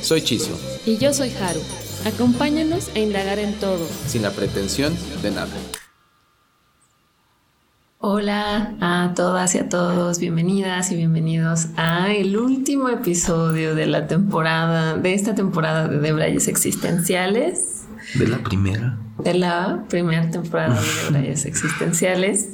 Soy Chiso. Y yo soy Haru. Acompáñanos a indagar en todo. Sin la pretensión de nada. Hola a todas y a todos, bienvenidas y bienvenidos a el último episodio de la temporada, de esta temporada de Debrayes Existenciales. De la primera. De la primera temporada de Debrayes Existenciales.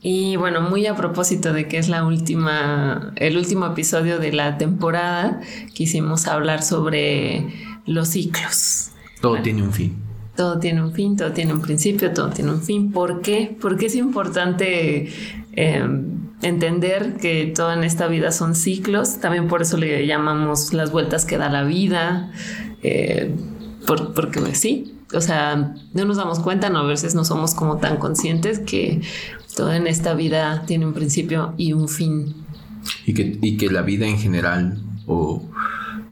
Y bueno, muy a propósito de que es la última, el último episodio de la temporada, quisimos hablar sobre los ciclos. Todo tiene un fin todo tiene un fin, todo tiene un principio, todo tiene un fin. ¿Por qué? Porque es importante em, entender que todo en esta vida son ciclos. También por eso le llamamos las vueltas que da la vida. Eh, porque pues, sí, o sea, no nos damos cuenta, no a veces no somos como tan conscientes que todo en esta vida tiene un principio y un fin. Y que, y que la vida en general, o,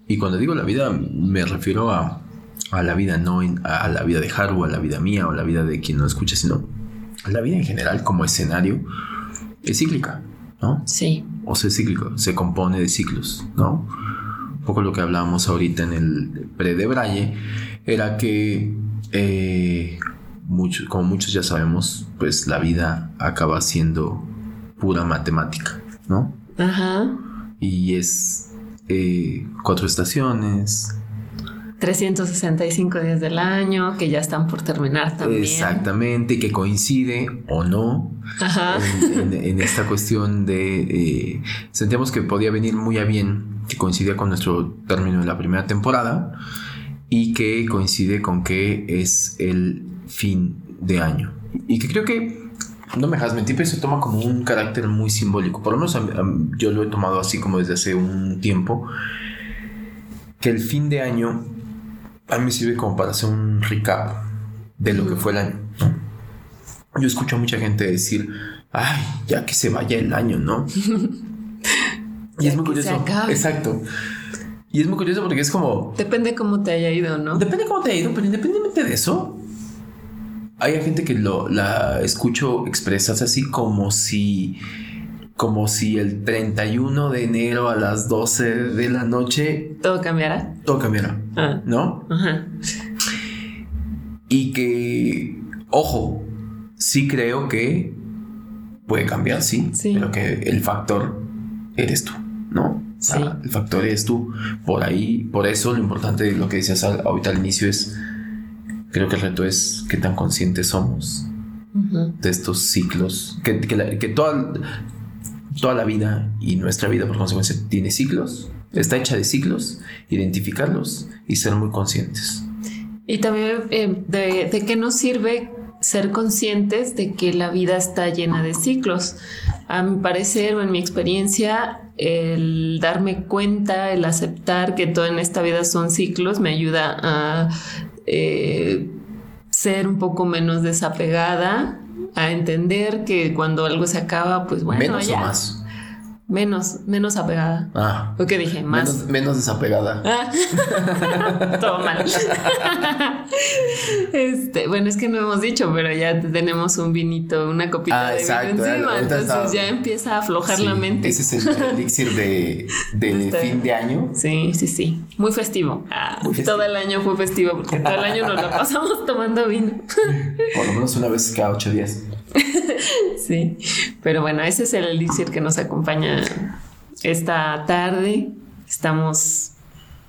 y cuando digo la vida me refiero a a la vida, no a la vida de Haru, a la vida mía o la vida de quien no escucha, sino la vida en general como escenario es cíclica, ¿no? Sí. O sea, es cíclico, se compone de ciclos, ¿no? Un poco lo que hablábamos ahorita en el pre de Braille era que, eh, como muchos ya sabemos, pues la vida acaba siendo pura matemática, ¿no? Ajá. Y es eh, cuatro estaciones, 365 días del año que ya están por terminar también. Exactamente, que coincide o no en, esta cuestión de... Eh, sentíamos que podía venir muy a bien, que coincidía con nuestro término de la primera temporada y que coincide con que es el fin de año. Y que creo que, no me dejas mentir, pero se toma como un carácter muy simbólico. Por lo menos yo lo he tomado así como desde hace un tiempo, que el fin de año a mí me sirve como para hacer un recap de lo que fue el año. Yo escucho a mucha gente decir, ay, ya que se vaya el año, ¿no? y es muy curioso. Exacto. Y es muy curioso porque es como... Depende cómo te haya ido, ¿no? Depende cómo te haya ido, pero independientemente de eso, hay gente que lo, la escucho expresarse así como si como si el 31 de enero a las 12 de la noche... Todo cambiara. Todo cambiara. Ah. ¿No? Y que, ojo, sí creo que puede cambiar, sí, pero que el factor eres tú, ¿no? El factor eres tú. Por ahí, por eso lo importante de lo que decías ahorita al inicio es, creo que el reto es qué tan conscientes somos de estos ciclos, que, que, que toda, toda la vida y nuestra vida por consecuencia tiene ciclos, está hecha de ciclos, identificarlos y ser muy conscientes. Y también eh, de, de qué nos sirve ser conscientes de que la vida está llena de ciclos. A mi parecer o en mi experiencia, el darme cuenta, el aceptar que todo en esta vida son ciclos, me ayuda a eh, ser un poco menos desapegada a entender que cuando algo se acaba, pues bueno, menos o más. Menos, menos apegada. Ah. ¿O qué dije? Más. Menos, desapegada. Ah. Todo mal. este, bueno, es que no hemos dicho, pero ya tenemos un vinito, una copita ah, de vino encima. Entonces ya empieza a aflojar la mente. Ese es el elixir de, del fin de año. Sí, sí, sí. Muy festivo. Ah, todo el año fue festivo porque todo el año nos lo pasamos tomando vino. Por lo menos una vez cada ocho días. sí, pero bueno, ese es el elixir que nos acompaña esta tarde. Estamos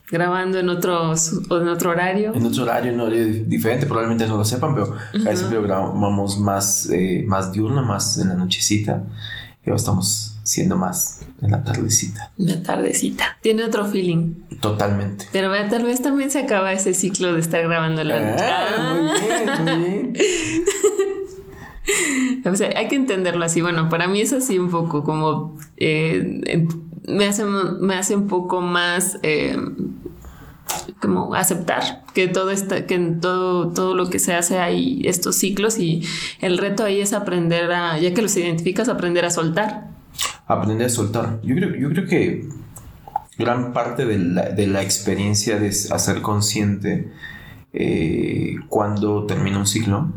grabando en, otros, en otro horario. En otro horario, en horario diferente, probablemente no lo sepan, pero a veces grabamos más, eh, más diurno, más en la nochecita. Y ahora estamos siendo más en la tardecita. La tardecita. Tiene otro feeling. Totalmente. Pero tal vez también se acaba ese ciclo de estar grabando la noche. Ah, muy bien, muy bien. hay que entenderlo así. Bueno, para mí es así un poco como eh, me, hace, me hace un poco más... Eh, como aceptar que todo está, que en todo, todo lo que se hace hay estos ciclos y el reto ahí es aprender a, ya que los identificas, aprender a soltar. Aprender a soltar. Yo creo, yo creo que gran parte de la, de la experiencia de hacer consciente eh, cuando termina un ciclo,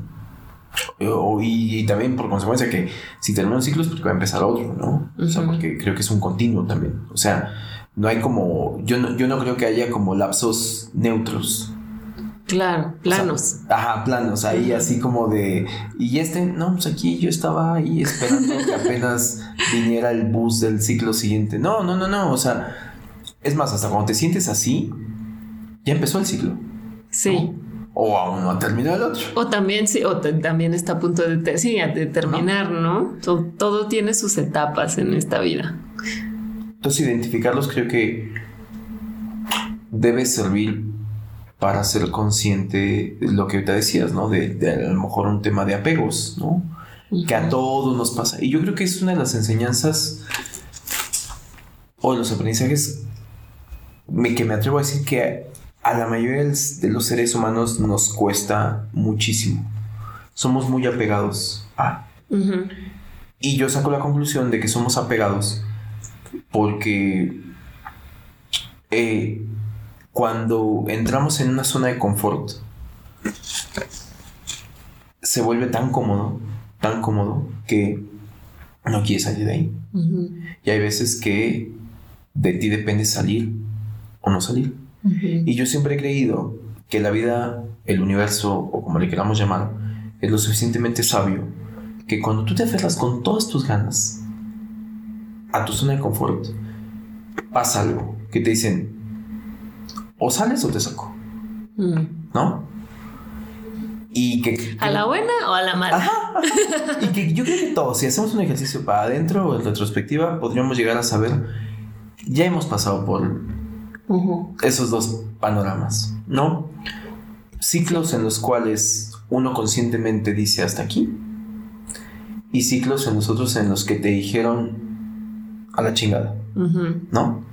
y, también por consecuencia que si termina un ciclo es porque va a empezar otro, ¿no? O sea, porque creo que es un continuo también. O sea, no hay como, yo no, yo no creo que haya como lapsos neutros. Claro, planos. ajá, planos, ahí así como de, y este, no, pues aquí yo estaba ahí esperando que apenas viniera el bus del ciclo siguiente. No, no, no, no, o sea, es más, hasta cuando te sientes así, ya empezó el ciclo. Sí. O aún no ha terminado el otro. O también, sí, o también está a punto de, de terminar, ¿no? todo tiene sus etapas en esta vida. Entonces identificarlos creo que debe servir para ser consciente de lo que te decías, ¿no? De, a lo mejor un tema de apegos, ¿no? Que a todos nos pasa. Y yo creo que es una de las enseñanzas o de los aprendizajes que me atrevo a decir que a la mayoría de los seres humanos nos cuesta muchísimo. Somos muy apegados a. Y yo saco la conclusión de que somos apegados porque eh, cuando entramos en una zona de confort, se vuelve tan cómodo, tan cómodo, que no quieres salir de ahí. Y hay veces que de ti depende salir o no salir. Y yo siempre he creído que la vida, el universo, o como le queramos llamar, es lo suficientemente sabio que cuando tú te aferras con todas tus ganas a tu zona de confort, pasa algo que te dicen, o sales o te saco. Mm. ¿No? Y que, ¿A la buena o a la mala? Y que yo creo que todos, si hacemos un ejercicio para adentro o en retrospectiva, podríamos llegar a saber, ya hemos pasado por esos dos panoramas, ¿no? Ciclos en los cuales uno conscientemente dice hasta aquí y ciclos en los otros en los que te dijeron a la chingada, ¿no?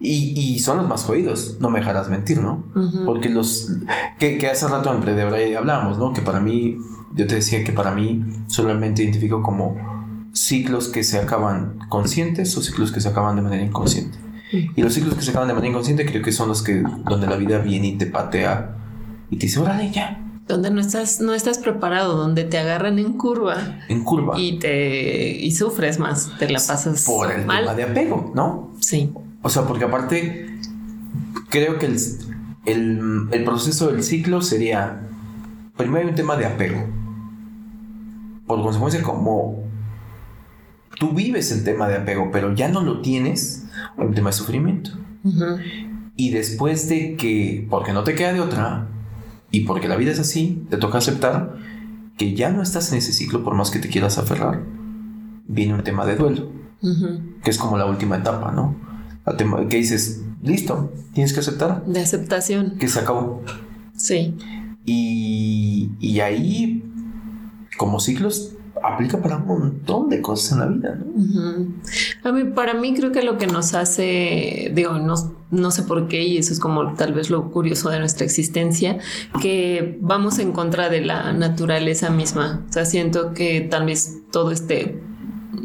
Y, son los más jodidos, no me dejarás mentir, ¿no? Porque los que, hace rato en de hablábamos, ¿no? Que para mí, yo te decía que para mí solamente identifico como ciclos que se acaban conscientes o ciclos que se acaban de manera inconsciente. Y los ciclos que se acaban de manera inconsciente creo que son los que donde la vida viene y te patea y te dice, órale, ya, donde no estás, no estás preparado, donde te agarran en curva. En curva. Y te y sufres más, te la pasas. Por el tema de apego, ¿no? Sí. O sea, porque aparte, creo que el, el, el proceso del ciclo sería. Primero hay un tema de apego. Por consecuencia, como tú vives el tema de apego, pero ya no lo tienes, un tema de sufrimiento. Y después de que, porque no te queda de otra, y porque la vida es así, te toca aceptar que ya no estás en ese ciclo por más que te quieras aferrar. Viene un tema de duelo, que es como la última etapa, ¿no? tema, que dices, listo, tienes que aceptar. De aceptación. Que se acabó. Sí. Y, y ahí, como ciclos, aplica para un montón de cosas en la vida, ¿no? A mí, para mí creo que lo que nos hace, digo, no, no sé por qué, y eso es como tal vez lo curioso de nuestra existencia, que vamos en contra de la naturaleza misma. O sea, siento que tal vez todo este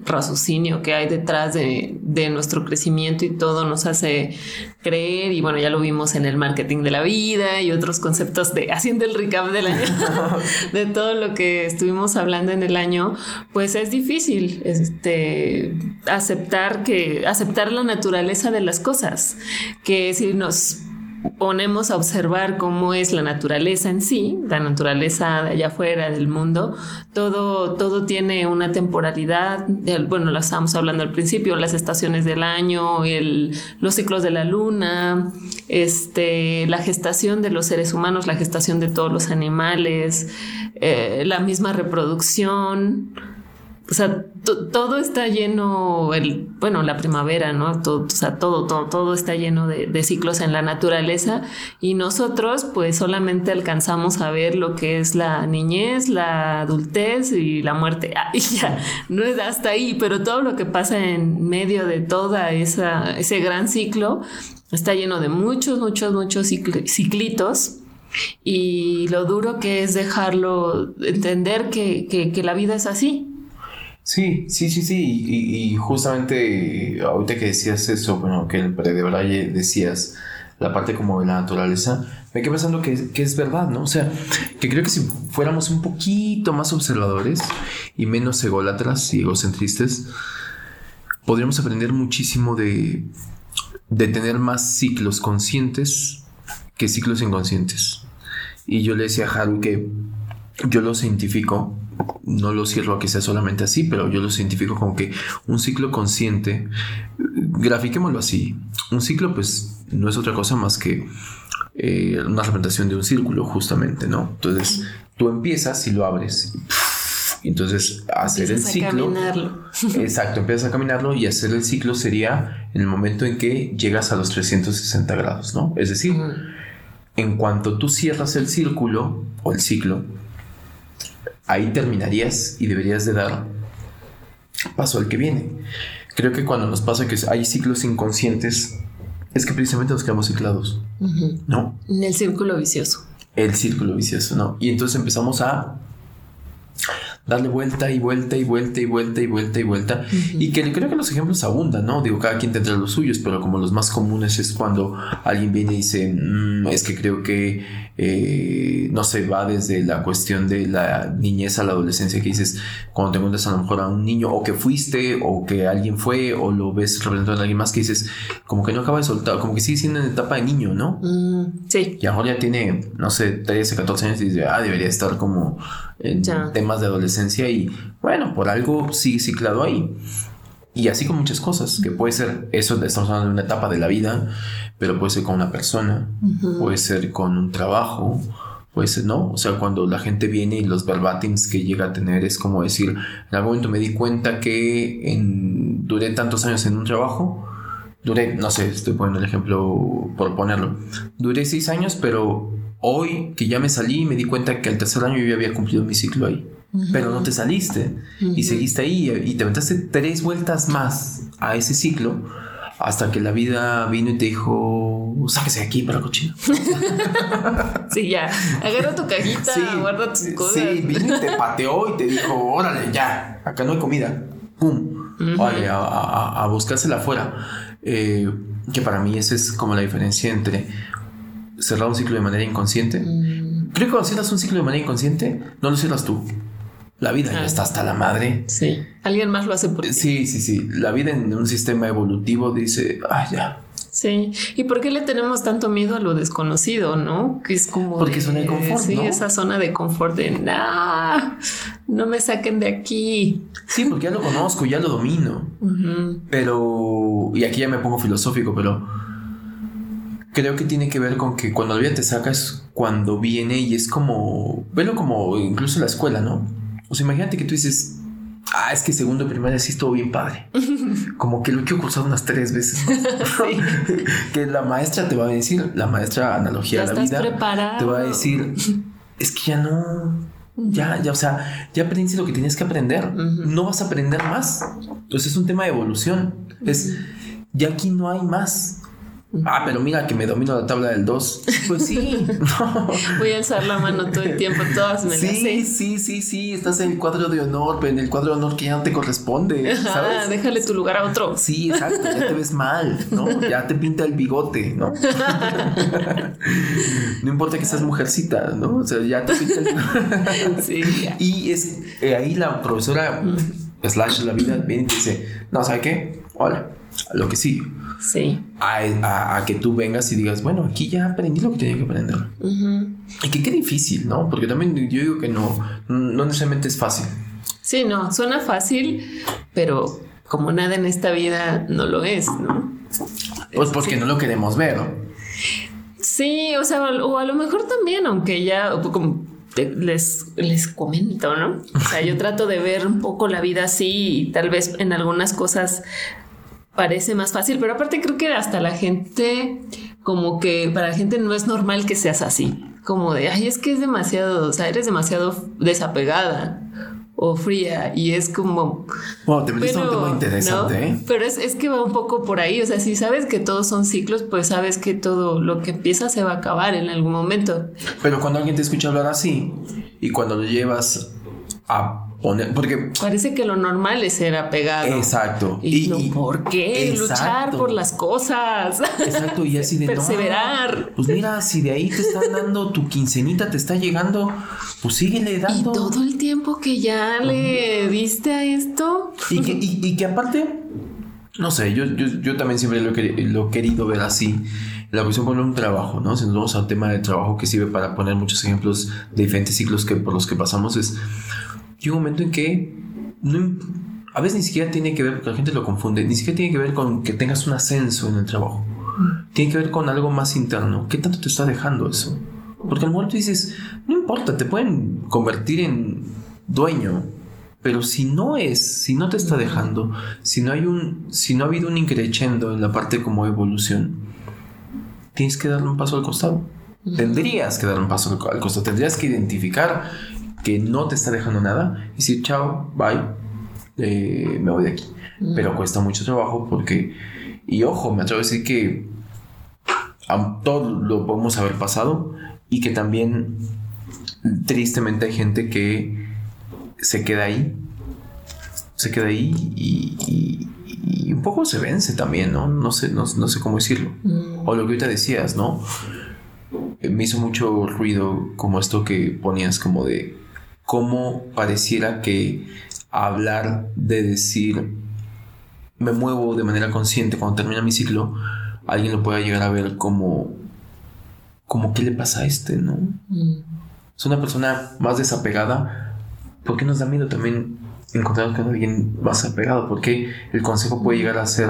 raciocinio que hay detrás de, nuestro crecimiento y todo nos hace creer, y bueno, ya lo vimos en el marketing de la vida y otros conceptos de haciendo el recap del año, de todo lo que estuvimos hablando en el año, pues es difícil este, aceptar que, aceptar la naturaleza de las cosas, que si nos ponemos a observar cómo es la naturaleza en sí, la naturaleza de allá afuera del mundo, todo, todo tiene una temporalidad, bueno, lo estábamos hablando al principio, las estaciones del año, los ciclos de la luna, este, la gestación de los seres humanos, la gestación de todos los animales, eh, la misma reproducción o sea, todo está lleno, el, bueno, la primavera, ¿no? Todo, o sea, todo, todo, todo está lleno de, ciclos en la naturaleza y nosotros pues solamente alcanzamos a ver lo que es la niñez, la adultez y la muerte. Ah, ya, no es hasta ahí, pero todo lo que pasa en medio de toda ese gran ciclo está lleno de muchos, muchos, muchos ciclitos y lo duro que es dejarlo, entender que, la vida es así. Sí, sí, sí, sí. Y, justamente ahorita que decías eso, bueno, que el Braille decías la parte como de la naturaleza, me quedé pensando que, que, es verdad, ¿no? O sea, que creo que si fuéramos un poquito más observadores y menos ególatras y egocentristas, podríamos aprender muchísimo de, de tener más ciclos conscientes que ciclos inconscientes. Y yo le decía a Haru que yo lo cientifico, no lo cierro a que sea solamente así, pero yo lo cientifico como que un ciclo consciente, grafiquémoslo así, un ciclo pues no es otra cosa más que eh, una representación de un círculo justamente, ¿no? Entonces tú empiezas y lo abres. Entonces, hacer el ciclo. exacto, empiezas a caminarlo y hacer el ciclo sería en el momento en que llegas a los 360 grados, ¿no? Es decir, en cuanto tú cierras el círculo o el ciclo, ahí terminarías y deberías de dar paso al que viene. Creo que cuando nos pasa que hay ciclos inconscientes, es que precisamente nos quedamos ciclados, ¿no? En el círculo vicioso. El círculo vicioso, ¿no? Y entonces empezamos a darle vuelta y vuelta y vuelta y vuelta y vuelta y vuelta. Y que creo que los ejemplos abundan, ¿no? Digo, cada quien tendrá los suyos, pero como los más comunes es cuando alguien viene y dice, mm, es que creo que eh, no se va desde la cuestión de la niñez a la adolescencia, que dices, cuando te encuentras a lo mejor a un niño, o que fuiste, o que alguien fue, o lo ves representado en alguien más, que dices, como que no acaba de soltar, como que sigue siendo en etapa de niño, ¿no? Mm, sí. Y ahora ya tiene, no sé, 13, 14 años y dice, ah, debería estar como en temas de adolescencia y bueno, por algo sigue ciclado ahí. Y así con muchas cosas, que puede ser, eso estamos hablando de una etapa de la vida, pero puede ser con una persona, puede ser con un trabajo, puede ser, ¿no? O sea, cuando la gente viene y los verbatims que llega a tener es como decir, en algún momento me di cuenta que en, duré tantos años en un trabajo, duré, no sé, estoy poniendo el ejemplo por ponerlo, duré seis años, pero Hoy que ya me salí, me di cuenta que al tercer año yo ya había cumplido mi ciclo ahí. Pero no te saliste y seguiste ahí y te aventaste tres vueltas más a ese ciclo hasta que la vida vino y te dijo, sáquese de aquí para cochino. sí, ya, agarra tu cajita, guarda tus cosas. Sí, vino y te pateó y te dijo, órale, ya, acá no hay comida. Pum, vale, a, buscársela afuera. Eh, que para mí esa es como la diferencia entre cerrar un ciclo de manera inconsciente. Mm. Creo que cuando cierras un ciclo de manera inconsciente, no lo cierras tú. La vida ya ah. está hasta la madre. Sí. Alguien más lo hace por ti. Sí, sí, sí. La vida en un sistema evolutivo dice, ah, ya. Sí. ¿Y por qué le tenemos tanto miedo a lo desconocido, no? Que es como. Porque es zona de confort. Sí, esa zona de confort de nah, no me saquen de aquí. Sí, porque ya lo conozco, ya lo domino. Pero. Y aquí ya me pongo filosófico, pero creo que tiene que ver con que cuando la vida te saca es cuando viene y es como, velo como incluso la escuela, ¿no? O sea, imagínate que tú dices, ah, es que segundo y primaria sí estuvo bien padre. Como que lo que he cursado unas tres veces. que la maestra te va a decir, la maestra analogía de la vida, te va a decir, es que ya no, ya, ya, o sea, ya aprendiste lo que tienes que aprender. No vas a aprender más. Entonces es un tema de evolución. Es, ya aquí no hay más. Ah, pero mira que me domino la tabla del 2. Pues sí. Voy a alzar la mano todo el tiempo, todas me Sí, sí, sí, sí. Estás en el cuadro de honor, pero en el cuadro de honor que ya no te corresponde. ¿sabes? déjale tu lugar a otro. Sí, exacto. Ya te ves mal, ¿no? Ya te pinta el bigote, ¿no? no importa que seas mujercita, ¿no? O sea, ya te pinta el Sí. Y es eh, ahí la profesora slash la vida viene y te dice, no, ¿sabe qué? Hola, lo que sí Sí. A, que tú vengas y digas, bueno, aquí ya aprendí lo que tenía que aprender. Y que qué difícil, ¿no? Porque también yo digo que no, no necesariamente es fácil. Sí, no, suena fácil, pero como nada en esta vida no lo es, ¿no? Pues porque no lo queremos ver. Sí, o sea, o a lo mejor también, aunque ya como les, les comento, ¿no? O sea, yo trato de ver un poco la vida así y tal vez en algunas cosas parece más fácil, pero aparte creo que hasta la gente, como que para la gente no es normal que seas así, como de, ay, es que es demasiado, o sea, eres demasiado desapegada o fría y es como... Wow, te metiste un tema interesante, ¿eh? Pero es, es, que va un poco por ahí, o sea, si sabes que todos son ciclos, pues sabes que todo lo que empieza se va a acabar en algún momento. Pero cuando alguien te escucha hablar así y cuando lo llevas a porque parece que lo normal es ser apegado. Exacto. Y, ¿por qué? Luchar por las cosas. Exacto, y así de perseverar. pues mira, si de ahí te están dando tu quincenita, te está llegando, pues síguele dando. Y todo el tiempo que ya le diste a esto. Y que, y, que aparte, no sé, yo, yo, también siempre lo, he querido ver así la cuestión por un trabajo, ¿no? Si nos vamos al tema del trabajo que sirve para poner muchos ejemplos de diferentes ciclos que, por los que pasamos, es llega un momento en que a veces ni siquiera tiene que ver, porque la gente lo confunde, ni siquiera tiene que ver con que tengas un ascenso en el trabajo. Tiene que ver con algo más interno. ¿Qué tanto te está dejando eso? Porque al momento dices, no importa, te pueden convertir en dueño, pero si no es, si no te está dejando, si no hay un, si no ha habido un increchendo en la parte como evolución, tienes que darle un paso al costado. Tendrías que dar un paso al costado, tendrías que identificar que no te está dejando nada y decir, chao, bye, eh, me voy de aquí. Mm. Pero cuesta mucho trabajo porque, y ojo, me atrevo a decir que a todo lo podemos haber pasado y que también tristemente hay gente que se queda ahí, se queda ahí y, un poco se vence también, ¿no? No sé, no, sé cómo decirlo. Mm. O lo que ahorita decías, ¿no? Me hizo mucho ruido como esto que ponías como de cómo pareciera que hablar de decir me muevo de manera consciente cuando termina mi ciclo, alguien lo pueda llegar a ver como como qué le pasa a este, ¿no? Mm. Es una persona más desapegada. ¿Por qué nos da miedo también encontrarnos con alguien más apegado? Porque el consejo puede llegar a ser,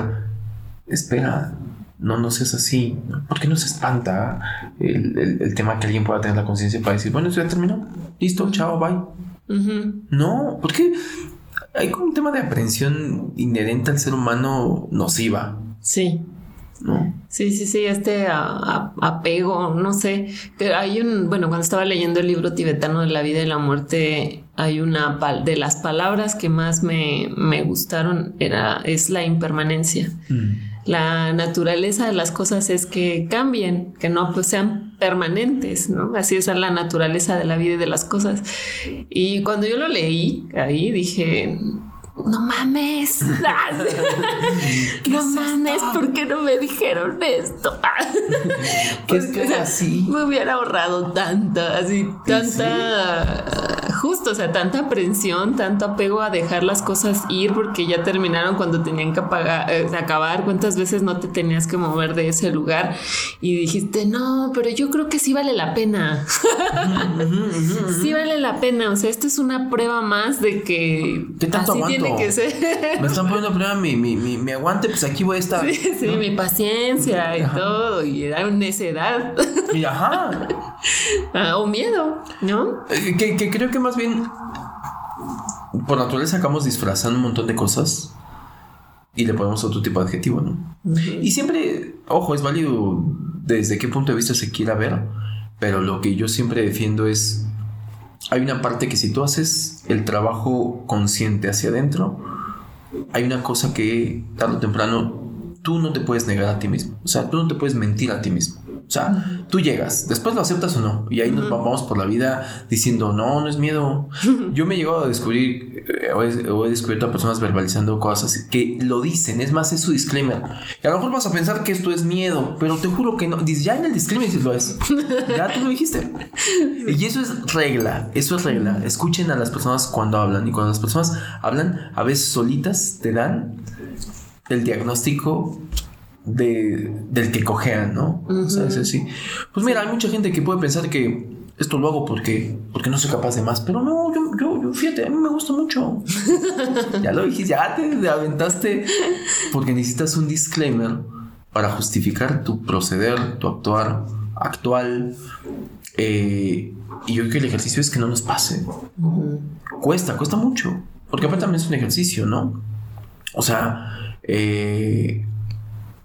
espera, no, no seas así. ¿Por qué no se espanta el, tema que alguien pueda tener la conciencia para decir, bueno, esto ya terminó? Listo, chao, bye. No, porque hay como un tema de aprensión inherente al ser humano nociva. Sí. ¿No? Sí, sí, sí, este apego, no sé. Hay un, bueno, cuando estaba leyendo el libro tibetano de la vida y la muerte, hay una de las palabras que más me, me gustaron era es la impermanencia. Mm la naturaleza de las cosas es que cambien, que no pues, sean permanentes, ¿no? Así es la naturaleza de la vida y de las cosas. Y cuando yo lo leí ahí dije, no mames, no mames, ¿por qué no me dijeron esto? pues, así? Me hubiera ahorrado tanta, así, tanta justo, o sea, tanta aprensión, tanto apego a dejar las cosas ir porque ya terminaron cuando tenían que eh, acabar, cuántas veces no te tenías que mover de ese lugar y dijiste, no, pero yo creo que sí vale la pena. sí vale la pena, o sea, esto es una prueba más de que así tiene que ser. Me están poniendo prueba mi, mi, mi, aguante, pues aquí voy a estar. Sí, mi paciencia y todo, y era una necedad. Y ajá. Ah, o miedo, ¿no? Eh, que, que creo que más bien, por naturaleza acabamos disfrazando un montón de cosas y le ponemos otro tipo de adjetivo, ¿no? Y siempre, ojo, es válido desde qué punto de vista se quiera ver, pero lo que yo siempre defiendo es, hay una parte que si tú haces el trabajo consciente hacia adentro, hay una cosa que tarde o temprano tú no te puedes negar a ti mismo, o sea, tú no te puedes mentir a ti mismo. O sea, tú llegas, después lo aceptas o no, y ahí nos vamos por la vida diciendo, no, no es miedo. Yo me he llegado a descubrir, eh, o he, descubierto a personas verbalizando cosas que lo dicen, es más, es su disclaimer. Y a lo mejor vas a pensar que esto es miedo, pero te juro que no. Dices, ya en el disclaimer dices lo es. Ya tú lo dijiste. Y eso es regla, eso es regla. Escuchen a las personas cuando hablan, y cuando las personas hablan, a veces solitas te dan el diagnóstico de, del que cojean, ¿no? sí. Pues mira, hay mucha gente que puede pensar que esto lo hago porque, porque no soy capaz de más, pero no, yo, yo, fíjate, a mí me gusta mucho. ya lo dijiste, ya te aventaste, porque necesitas un disclaimer para justificar tu proceder, tu actuar actual. Eh, y yo creo que el ejercicio es que no nos pase. Cuesta, cuesta mucho, porque aparte también es un ejercicio, ¿no? O sea, eh,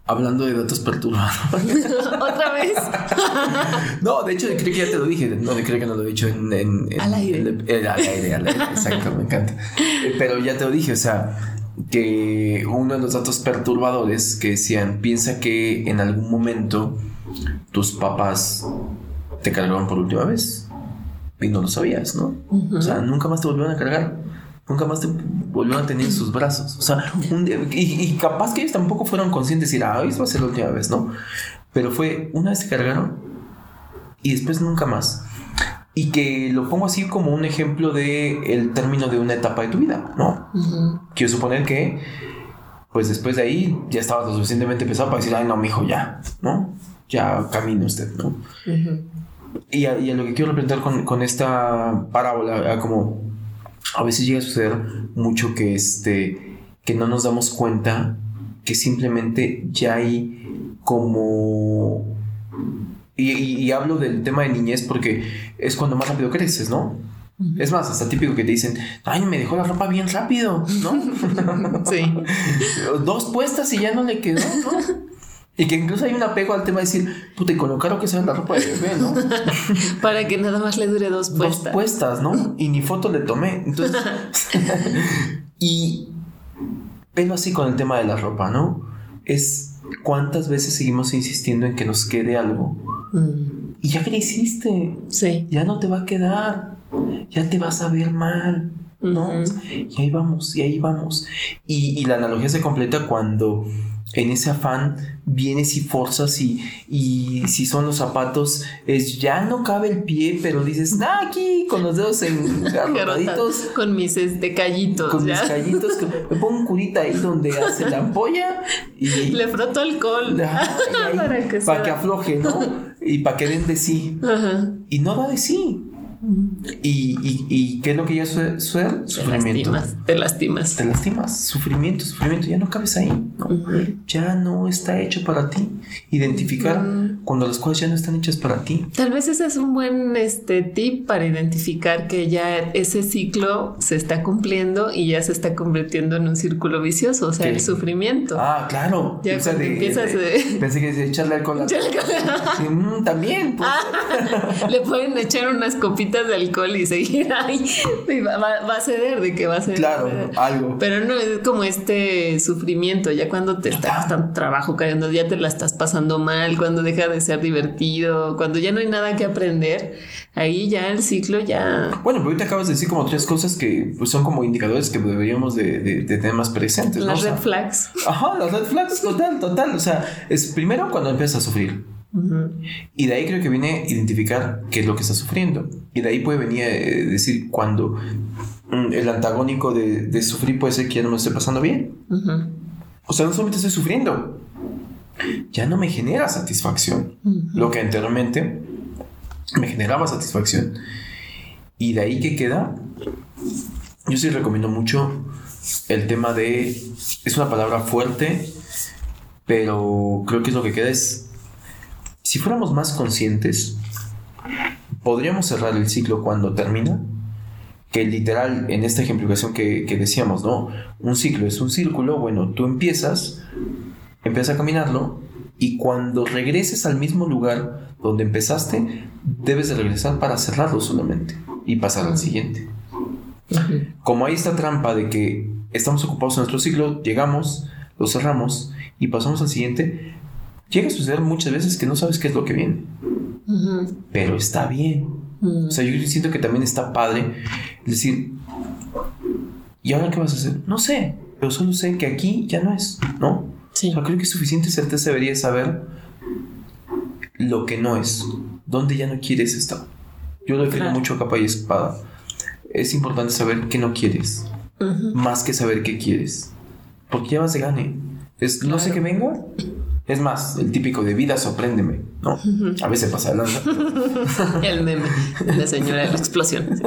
Hablando de datos perturbadores. ¿Otra vez? no, de hecho, creo que ya te lo dije. No, creo que no lo he dicho en. en, al aire. al aire, al aire. Exacto, me encanta. Eh, pero ya te lo dije, o sea, que uno de los datos perturbadores que decían: piensa que en algún momento tus papás te cargaron por última vez y no lo sabías, ¿no? O sea, nunca más te volvieron a cargar nunca más te volvieron a tener en sus brazos. O sea, un día, y, capaz que ellos tampoco fueron conscientes de decir, ah, esto va a ser la última vez, ¿no? Pero fue una vez se cargaron y después nunca más. Y que lo pongo así como un ejemplo de el término de una etapa de tu vida, ¿no? Quiero suponer que, pues después de ahí ya estabas lo suficientemente pesado para decir, ay, no, mi hijo, ya, ¿no? Ya camine usted, ¿no? y, a, lo que quiero representar con, con esta parábola, como a veces llega a suceder mucho que este que no nos damos cuenta que simplemente ya hay como y, hablo del tema de niñez porque es cuando más rápido creces, ¿no? Es más, hasta típico que te dicen, ay, me dejó la ropa bien rápido, ¿no? sí. Dos puestas y ya no le quedó, ¿no? Y que incluso hay un apego al tema de decir, puta, y con lo caro que sea la ropa de bebé, ¿no? Para que nada más le dure dos puestas. Dos puestas, ¿no? Y ni foto le tomé. Entonces, y pero así con el tema de la ropa, ¿no? Es cuántas veces seguimos insistiendo en que nos quede algo. Mm. Y ya que hiciste. Sí. Ya no te va a quedar. Ya te vas a ver mal. ¿no? Y ahí vamos, y ahí vamos. Y, y la analogía se completa cuando en ese afán vienes y forzas y, y si son los zapatos es ya no cabe el pie pero dices aquí con los dedos engarraditos con mis este callitos con mis callitos me pongo un curita ahí donde hace la ampolla y le froto alcohol. Para, que, para que afloje no y para que den de sí. Y no da de sí y, y, y, qué es lo que ya suele? Sufrimiento. Te lastimas, te lastimas. Sufrimiento, sufrimiento. Ya no cabes ahí. Ya no está hecho para ti. Identificar cuando las cosas ya no están hechas para ti. Tal vez ese es un buen este, tip para identificar que ya ese ciclo se está cumpliendo y ya se está convirtiendo en un círculo vicioso. O sea, el sufrimiento. Ah, claro. Ya empiezas Pensé que echarle alcohol. Mm, también. Pues. Le pueden echar unas copitas de alcohol y seguir ahí, va, a ceder de que va a ceder. Claro, algo. Pero no es como este sufrimiento, ya cuando te está costando trabajo, cuando ya te la estás pasando mal, cuando deja de ser divertido, cuando ya no hay nada que aprender, ahí ya el ciclo ya... Bueno, pero ahorita acabas de decir como tres cosas que pues, son como indicadores que deberíamos de, tener más presentes. Las red flags. Ajá, las red flags, total, total. O sea, es primero cuando empiezas a sufrir. Y de ahí creo que viene identificar qué es lo que está sufriendo. Y de ahí puede venir eh, decir cuando mm, el antagónico de, sufrir puede ser que ya no me esté pasando bien. O sea, no solamente estoy sufriendo, ya no me genera satisfacción. Lo que anteriormente me generaba satisfacción. Y de ahí que queda, yo sí recomiendo mucho el tema de, es una palabra fuerte, pero creo que es lo que queda es si fuéramos más conscientes, podríamos cerrar el ciclo cuando termina. Que literal, en esta ejemplificación que, decíamos, ¿no? Un ciclo es un círculo, bueno, tú empiezas, empiezas a caminarlo y cuando regreses al mismo lugar donde empezaste, debes de regresar para cerrarlo solamente y pasar al siguiente. Como hay esta trampa de que estamos ocupados en nuestro ciclo, llegamos, lo cerramos y pasamos al siguiente, llega a suceder muchas veces que no sabes qué es lo que viene. Pero está bien. O sea, yo siento que también está padre decir, ¿y ahora qué vas a hacer? No sé, pero solo sé que aquí ya no es, ¿no? Sí. O sea, creo que suficiente certeza debería saber lo que no es, dónde ya no quieres estar. Yo lo defino mucho a capa y espada. Es importante saber qué no quieres, más que saber qué quieres, porque ya vas de gane. Es, no sé qué venga, es más, el típico de vida sorpréndeme, ¿no? A veces pasa el El meme, la señora de la explosión.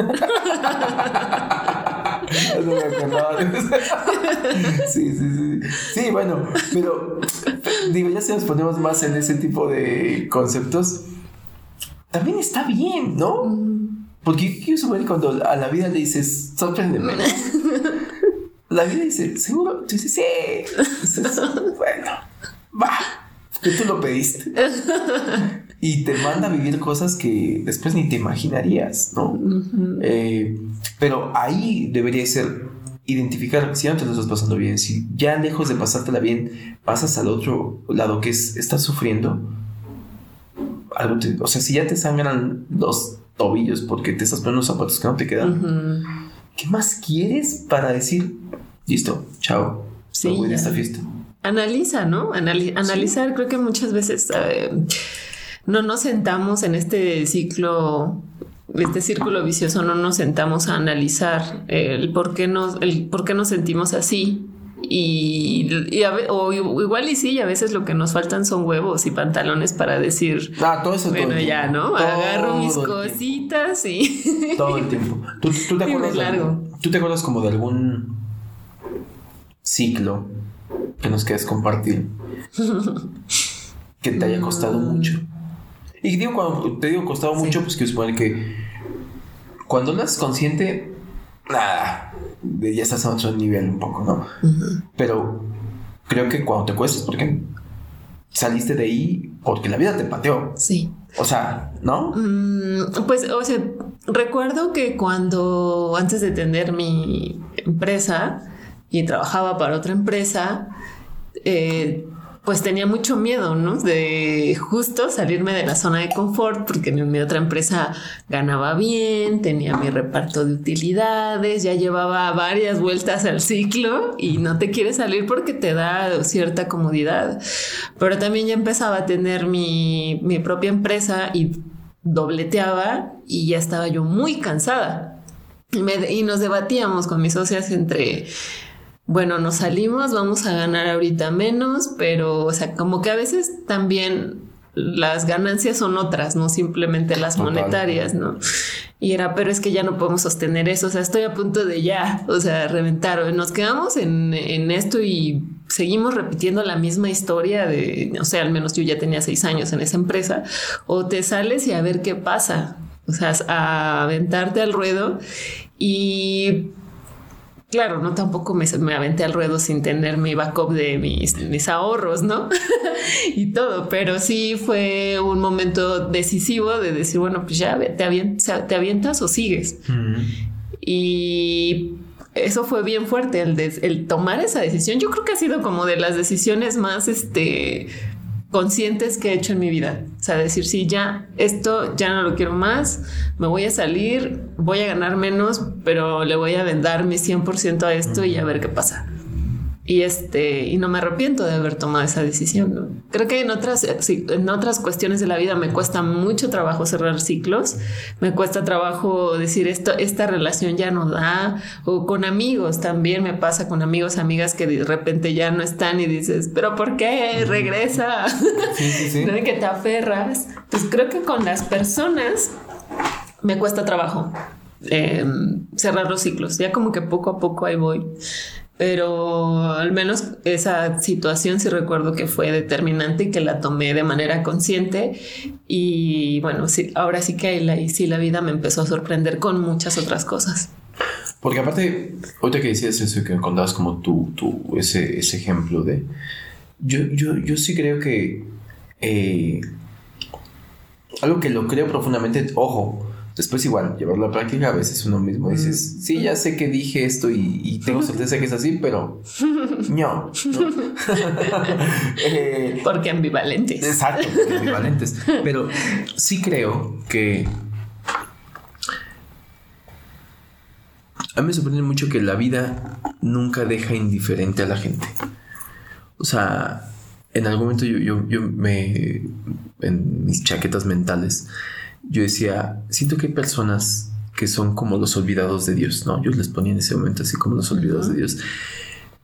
sí, sí, sí. Sí, bueno, pero digo, ya si nos ponemos más en ese tipo de conceptos, también está bien, ¿no? Porque yo quiero cuando a la vida le dices, sorpréndeme. La vida dice, ¿seguro? Tú dices, sí. bueno va, que tú lo pediste. y te manda a vivir cosas que después ni te imaginarías, ¿no? Eh, pero ahí debería ser identificar si no te lo estás pasando bien, si ya lejos de pasártela bien, pasas al otro lado que es, estás sufriendo. Algo o sea, si ya te sangran los tobillos porque te estás poniendo unos zapatos que no te quedan, ¿qué más quieres para decir, listo, chao, sí, voy de esta fiesta? Analiza, ¿no? analizar, creo que muchas veces eh, no nos sentamos en este ciclo este círculo vicioso no nos sentamos a analizar el por qué nos, el por qué nos sentimos así. Y, o igual y sí, a veces lo que nos faltan son huevos y pantalones para decir, ah, todo eso bueno, ya, ¿no? Agarro mis cositas y... Todo el tiempo. ¿Tú, te acuerdas, ¿Tú te acuerdas como de algún ciclo que nos quieras compartir que te haya costado mucho? Y digo, cuando te digo costado mucho, pues que suponer que cuando lo haces consciente, nada, ya estás a otro nivel un poco, ¿no? Pero creo que cuando te cuestas, porque saliste de ahí porque la vida te pateó. Sí. O sea, ¿no? Mm, pues, o sea, recuerdo que cuando antes de tener mi empresa y trabajaba para otra empresa, eh, pues tenía mucho miedo, ¿no? De justo salirme de la zona de confort, porque en mi otra empresa ganaba bien, tenía mi reparto de utilidades, ya llevaba varias vueltas al ciclo y no te quieres salir porque te da cierta comodidad. Pero también ya empezaba a tener mi, mi propia empresa y dobleteaba y ya estaba yo muy cansada. y nos debatíamos con mis socias entre bueno, nos salimos, vamos a ganar ahorita menos, pero, o sea, como que a veces también las ganancias son otras, no simplemente las monetarias, ¿no? Y era, pero es que ya no podemos sostener eso, o sea, estoy a punto de ya, o sea, reventar, nos quedamos en, en esto y seguimos repitiendo la misma historia de, o sea, al menos yo ya tenía seis años en esa empresa, o te sales y a ver qué pasa, o sea, a aventarte al ruedo. Y Claro, no tampoco me, me, aventé al ruedo sin tener mi backup de mis, ahorros, ¿no? y todo, pero sí fue un momento decisivo de decir, bueno, pues ya te, avientas, te avientas o sigues. Y eso fue bien fuerte, el, el tomar esa decisión. Yo creo que ha sido como de las decisiones más, este, conscientes que he hecho en mi vida. O sea, decir, sí, ya, esto ya no lo quiero más, me voy a salir, voy a ganar menos, pero le voy a vender mi 100% a esto y a ver qué pasa y este y no me arrepiento de haber tomado esa decisión. Creo que en otras en otras cuestiones de la vida me cuesta mucho trabajo cerrar ciclos, me cuesta trabajo decir esto esta relación ya no da o con amigos también me pasa con amigos amigas que de repente ya no están y dices pero por qué regresa que te aferras. Pues creo que con las personas me cuesta trabajo. Em, cerrar los ciclos ya como que poco a poco ahí voy pero al menos esa situación sí recuerdo que fue determinante y que la tomé de manera consciente y bueno, sí, ahora sí que la, sí la vida me empezó a sorprender con muchas otras cosas. Porque aparte, ahorita que decías eso, que contabas como tú, tú ese, ese ejemplo de... Yo, yo, yo sí creo que... Eh, algo que lo creo profundamente, ojo, Después igual, llevarlo a práctica, a veces uno mismo dices, sí, ya sé que dije esto y, tengo certeza que es así, pero no. Eh, porque ambivalentes. Exacto, ambivalentes. Pero sí creo que... A mí me sorprende mucho que la vida nunca deja indiferente a la gente. O sea, en algún momento yo, yo, yo me... en mis chaquetas mentales yo decía, siento que hay personas que son como los olvidados de Dios, ¿no? Yo les ponía en ese momento así como los olvidados de Dios.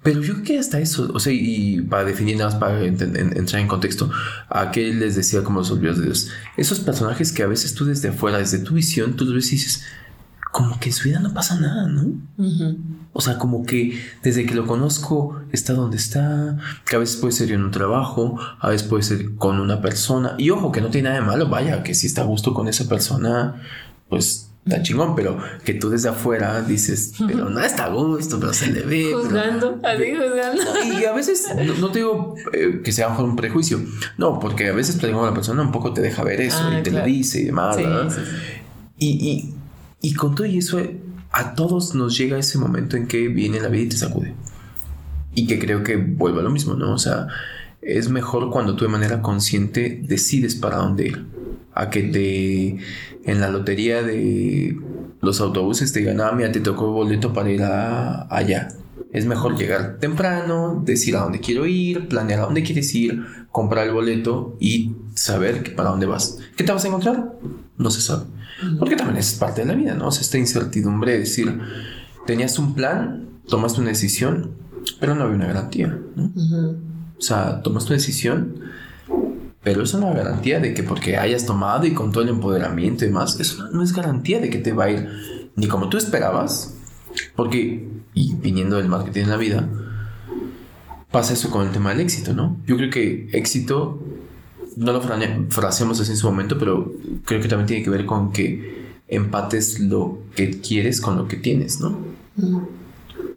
Pero yo creo que hasta eso, o sea, y para definir nada más, para entrar en contexto, a qué les decía como los olvidados de Dios. Esos personajes que a veces tú desde afuera, desde tu visión, tú los ves y dices, como que en su vida no pasa nada, ¿no? O sea, como que desde que lo conozco está donde está, que a veces puede ser en un trabajo, a veces puede ser con una persona. Y ojo, que no tiene nada de malo, vaya, que si está a gusto con esa persona, pues está chingón, pero que tú desde afuera dices, pero no está a gusto, pero se le ve. Juzgando, así juzgando. Y a veces, no, te digo eh, que sea un prejuicio, no, porque a veces te digo la persona un poco te deja ver eso ah, y te lo dice y demás, Y, y, y con todo y eso, a todos nos llega ese momento en que viene la vida y te sacude. Y que creo que vuelve a lo mismo, ¿no? O sea, es mejor cuando tú de manera consciente decides para dónde ir. A que te en la lotería de los autobuses te digan, ah, mira, te tocó boleto para ir allá. Es mejor llegar temprano, decir a dónde quiero ir, planear a dónde quieres ir, comprar el boleto y saber para dónde vas. ¿Qué te vas a encontrar? No se sabe. Porque también es parte de la vida, ¿no? O sea, esta incertidumbre de decir, tenías un plan, tomaste una decisión, pero no había una garantía, ¿no? O sea, tomas tu decisión, pero eso no es garantía de que porque hayas tomado y con todo el empoderamiento y demás, eso no es garantía de que te va a ir ni como tú esperabas, porque, y viniendo del marketing en la vida, pasa eso con el tema del éxito, ¿no? Yo creo que éxito, no lo fraseamos así en su momento, pero creo que también tiene que ver con que empates lo que quieres con lo que tienes, ¿no?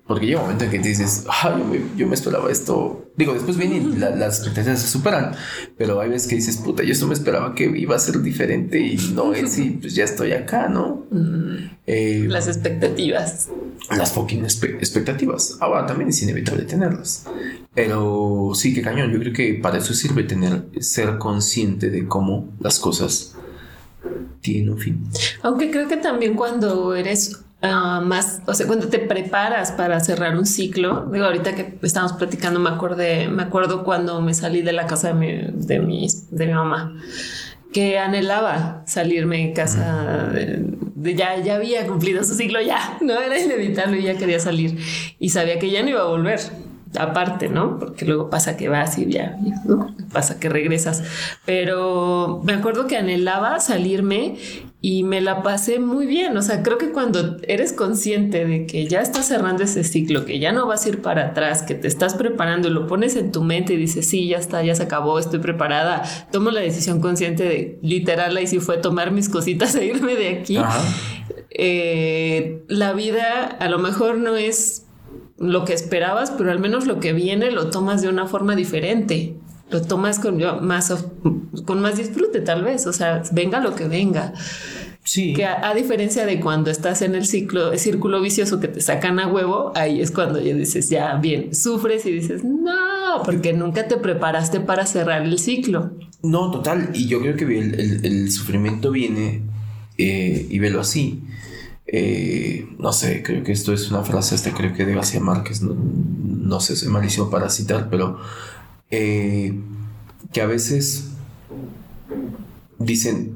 Porque llega un momento en que te dices, yo, me, esperaba esto. Digo, después vienen las expectativas se superan, pero hay veces que dices, puta, yo esto me esperaba que iba a ser diferente y no es y pues ya estoy acá, ¿no? Mm. Eh, las expectativas. Las fucking expectativas. Ahora también es inevitable tenerlas. Pero sí que cañón, yo creo que para eso sirve tener, ser consciente de cómo las cosas tienen un fin. Aunque creo que también cuando eres Ah, más, o sea, cuando te preparas para cerrar un ciclo, digo, ahorita que estamos platicando, me acordé, me acuerdo cuando me salí de la casa de mi, de mi, de mi mamá, que anhelaba salirme de casa, de, ya, ya había cumplido su ciclo, ya, no era inevitable, ya quería salir y sabía que ya no iba a volver aparte, ¿no? Porque luego pasa que vas y ya, ¿no? Pasa que regresas. Pero me acuerdo que anhelaba salirme y me la pasé muy bien. O sea, creo que cuando eres consciente de que ya estás cerrando ese ciclo, que ya no vas a ir para atrás, que te estás preparando y lo pones en tu mente y dices, sí, ya está, ya se acabó, estoy preparada, tomo la decisión consciente de literal, y si fue tomar mis cositas e irme de aquí. Eh, la vida a lo mejor no es lo que esperabas, pero al menos lo que viene lo tomas de una forma diferente. Lo tomas con más, con más disfrute, tal vez. O sea, venga lo que venga. Sí. Que a, diferencia de cuando estás en el ciclo, el círculo vicioso que te sacan a huevo, ahí es cuando ya dices, ya bien, sufres y dices, no, porque nunca te preparaste para cerrar el ciclo. No, total. Y yo creo que el, sufrimiento viene, eh, y velo así, eh, no sé, creo que esto es una frase, este creo que de García Márquez, no, sé, soy malísimo para citar, pero eh, que a veces dicen,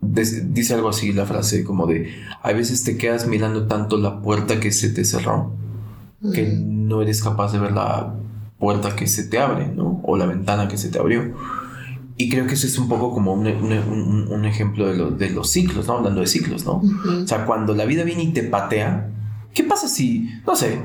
dice algo así la frase como de, a veces te quedas mirando tanto la puerta que se te cerró, que no eres capaz de ver la puerta que se te abre, ¿no? O la ventana que se te abrió. Y creo que eso es un poco como un, ejemplo de, los ciclos, ¿no? Hablando de ciclos, ¿no? O sea, cuando la vida viene y te patea, ¿qué pasa si, no sé,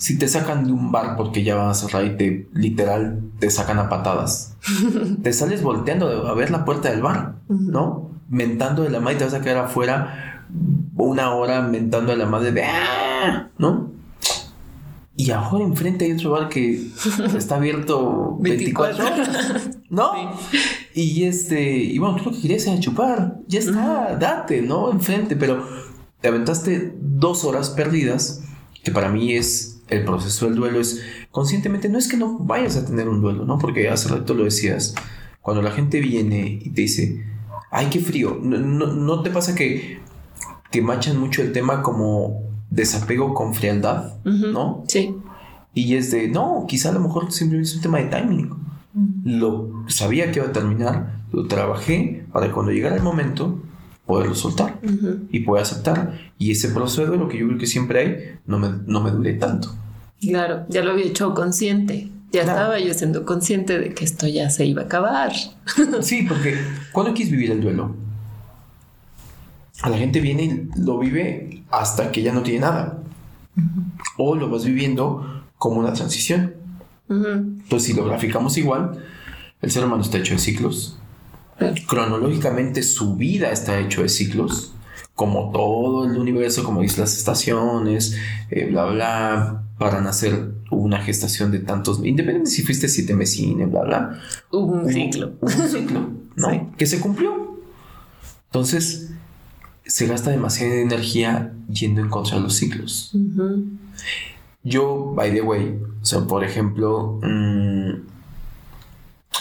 si te sacan de un bar porque ya van a cerrar y te literal te sacan a patadas? te sales volteando a ver la puerta del bar, ¿no? Mentando de la madre y te vas a quedar afuera una hora mentando de la madre de, ¡Ah! ¿no? Y afuera enfrente hay otro bar que está abierto 24, ¿no? Y este, y bueno, tú lo que querías era chupar, ya está, date, ¿no? Enfrente, pero te aventaste dos horas perdidas, que para mí es el proceso del duelo, es conscientemente, no es que no vayas a tener un duelo, ¿no? Porque hace rato lo decías, cuando la gente viene y te dice, ay, qué frío, no, no te pasa que, que machan mucho el tema como desapego con frialdad, ¿no? Sí. Y es de, no, quizá a lo mejor simplemente es un tema de timing. Lo sabía que iba a terminar, lo trabajé para cuando llegara el momento poderlo soltar y poder aceptar. Y ese proceso de lo que yo creo que siempre hay no me, no me dure tanto. Claro, ya lo había hecho consciente. Ya estaba yo siendo consciente de que esto ya se iba a acabar. sí, porque cuando quieres vivir el duelo, a la gente viene y lo vive hasta que ya no tiene nada. O lo vas viviendo como una transición. Pues si lo graficamos igual, el ser humano está hecho de ciclos. Cronológicamente su vida está hecho de ciclos. como todo el universo, como dice las estaciones, eh, bla, bla, para nacer hubo una gestación de tantos, independientemente si fuiste siete mesines, bla, bla. Hubo un ciclo. un ciclo, ¿no? Que se cumplió. Entonces, se gasta demasiada energía yendo en contra de los ciclos. Yo, by the way, o sea, por ejemplo, mm,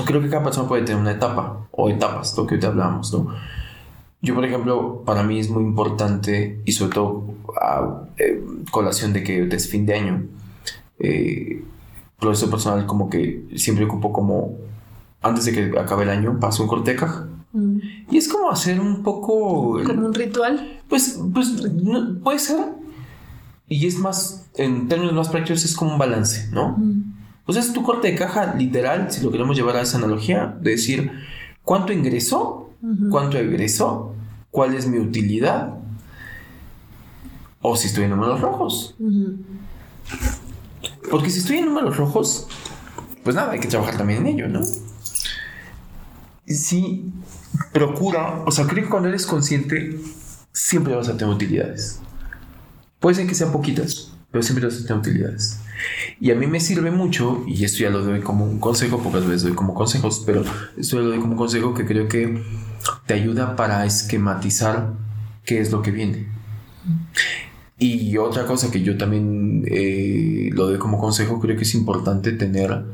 creo que cada persona puede tener una etapa o etapas, lo que te hablábamos, ¿no? Yo, por ejemplo, para mí es muy importante, y sobre todo a eh, colación de que es fin de año, eh, proceso personal como que siempre ocupo como, antes de que acabe el año, paso un corte de caja. Mm. Y es como hacer un poco... Como un ritual. Pues, pues puede ser. Y es más, en términos más prácticos, es como un balance, ¿no? Mm. Pues es tu corte de caja literal, si lo queremos llevar a esa analogía, de decir, ¿cuánto ingresó cuánto egresó, cuál es mi utilidad, o si estoy en números rojos. Porque si estoy en números rojos, pues nada, hay que trabajar también en ello, ¿no? Si procura, o sea, creo que cuando eres consciente, siempre vas a tener utilidades. Puede ser que sean poquitas, pero siempre vas a tener utilidades. Y a mí me sirve mucho, y esto ya lo doy como un consejo, pocas veces doy como consejos, pero esto ya lo doy como un consejo que creo que te ayuda para esquematizar qué es lo que viene. Y otra cosa que yo también eh, lo doy como consejo, creo que es importante tener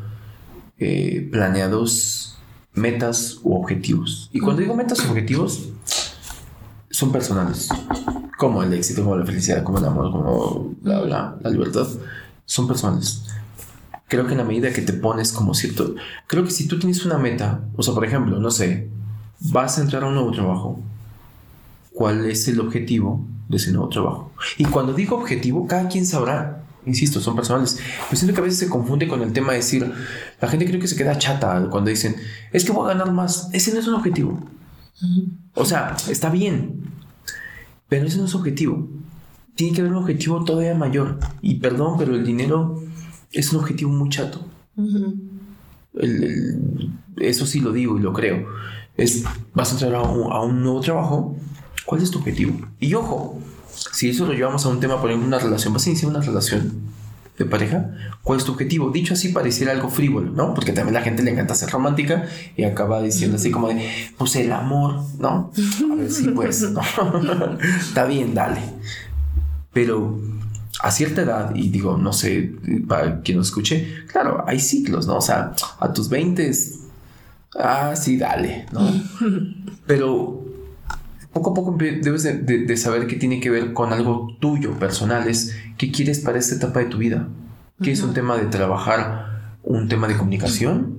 eh, planeados metas u objetivos. Y cuando digo metas u objetivos, son personales. Como el éxito, como la felicidad, como el amor, como la libertad son personales. Creo que en la medida que te pones como cierto, creo que si tú tienes una meta, o sea, por ejemplo, no sé, vas a entrar a un nuevo trabajo, ¿cuál es el objetivo de ese nuevo trabajo? Y cuando digo objetivo, cada quien sabrá. Insisto, son personales. Yo siento que a veces se confunde con el tema de decir, la gente creo que se queda chata cuando dicen, es que voy a ganar más. Ese no es un objetivo. O sea, está bien, pero ese no es objetivo tiene que haber un objetivo todavía mayor. Y perdón, pero el dinero es un objetivo muy chato. eso sí lo digo y lo creo. Es, vas a entrar a un, nuevo trabajo. ¿Cuál es tu objetivo? Y ojo, si eso lo llevamos a un tema, por ejemplo, una relación, vas a iniciar una relación de pareja, ¿cuál es tu objetivo? Dicho así pareciera algo frívolo, ¿no? Porque también a la gente le encanta ser romántica y acaba diciendo así como de, pues el amor, ¿no? A ver si pues, ¿no? Está bien, dale. Pero a cierta edad, y digo, no sé, para quien nos escuche, claro, hay ciclos, ¿no? O sea, a tus 20, ah, sí, dale, ¿no? Pero poco a poco debes de, saber que tiene que ver con algo tuyo, personal, es qué quieres para esta etapa de tu vida. ¿Qué es un tema de trabajar, un tema de comunicación?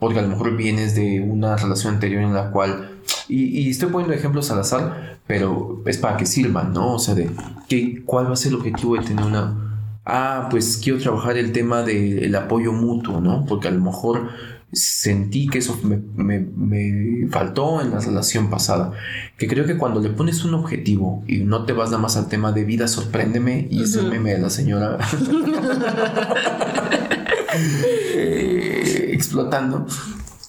Porque a lo mejor vienes de una relación anterior en la cual y, estoy poniendo ejemplos al azar, pero es para que sirvan, ¿no? O sea, de ¿qué, cuál va a ser el objetivo de tener una... Ah, pues quiero trabajar el tema del apoyo mutuo, ¿no? Porque a lo mejor sentí que eso me, faltó en la relación pasada. Que creo que cuando le pones un objetivo y no te vas nada más al tema de vida, sorpréndeme, y ese meme de la señora eh, explotando.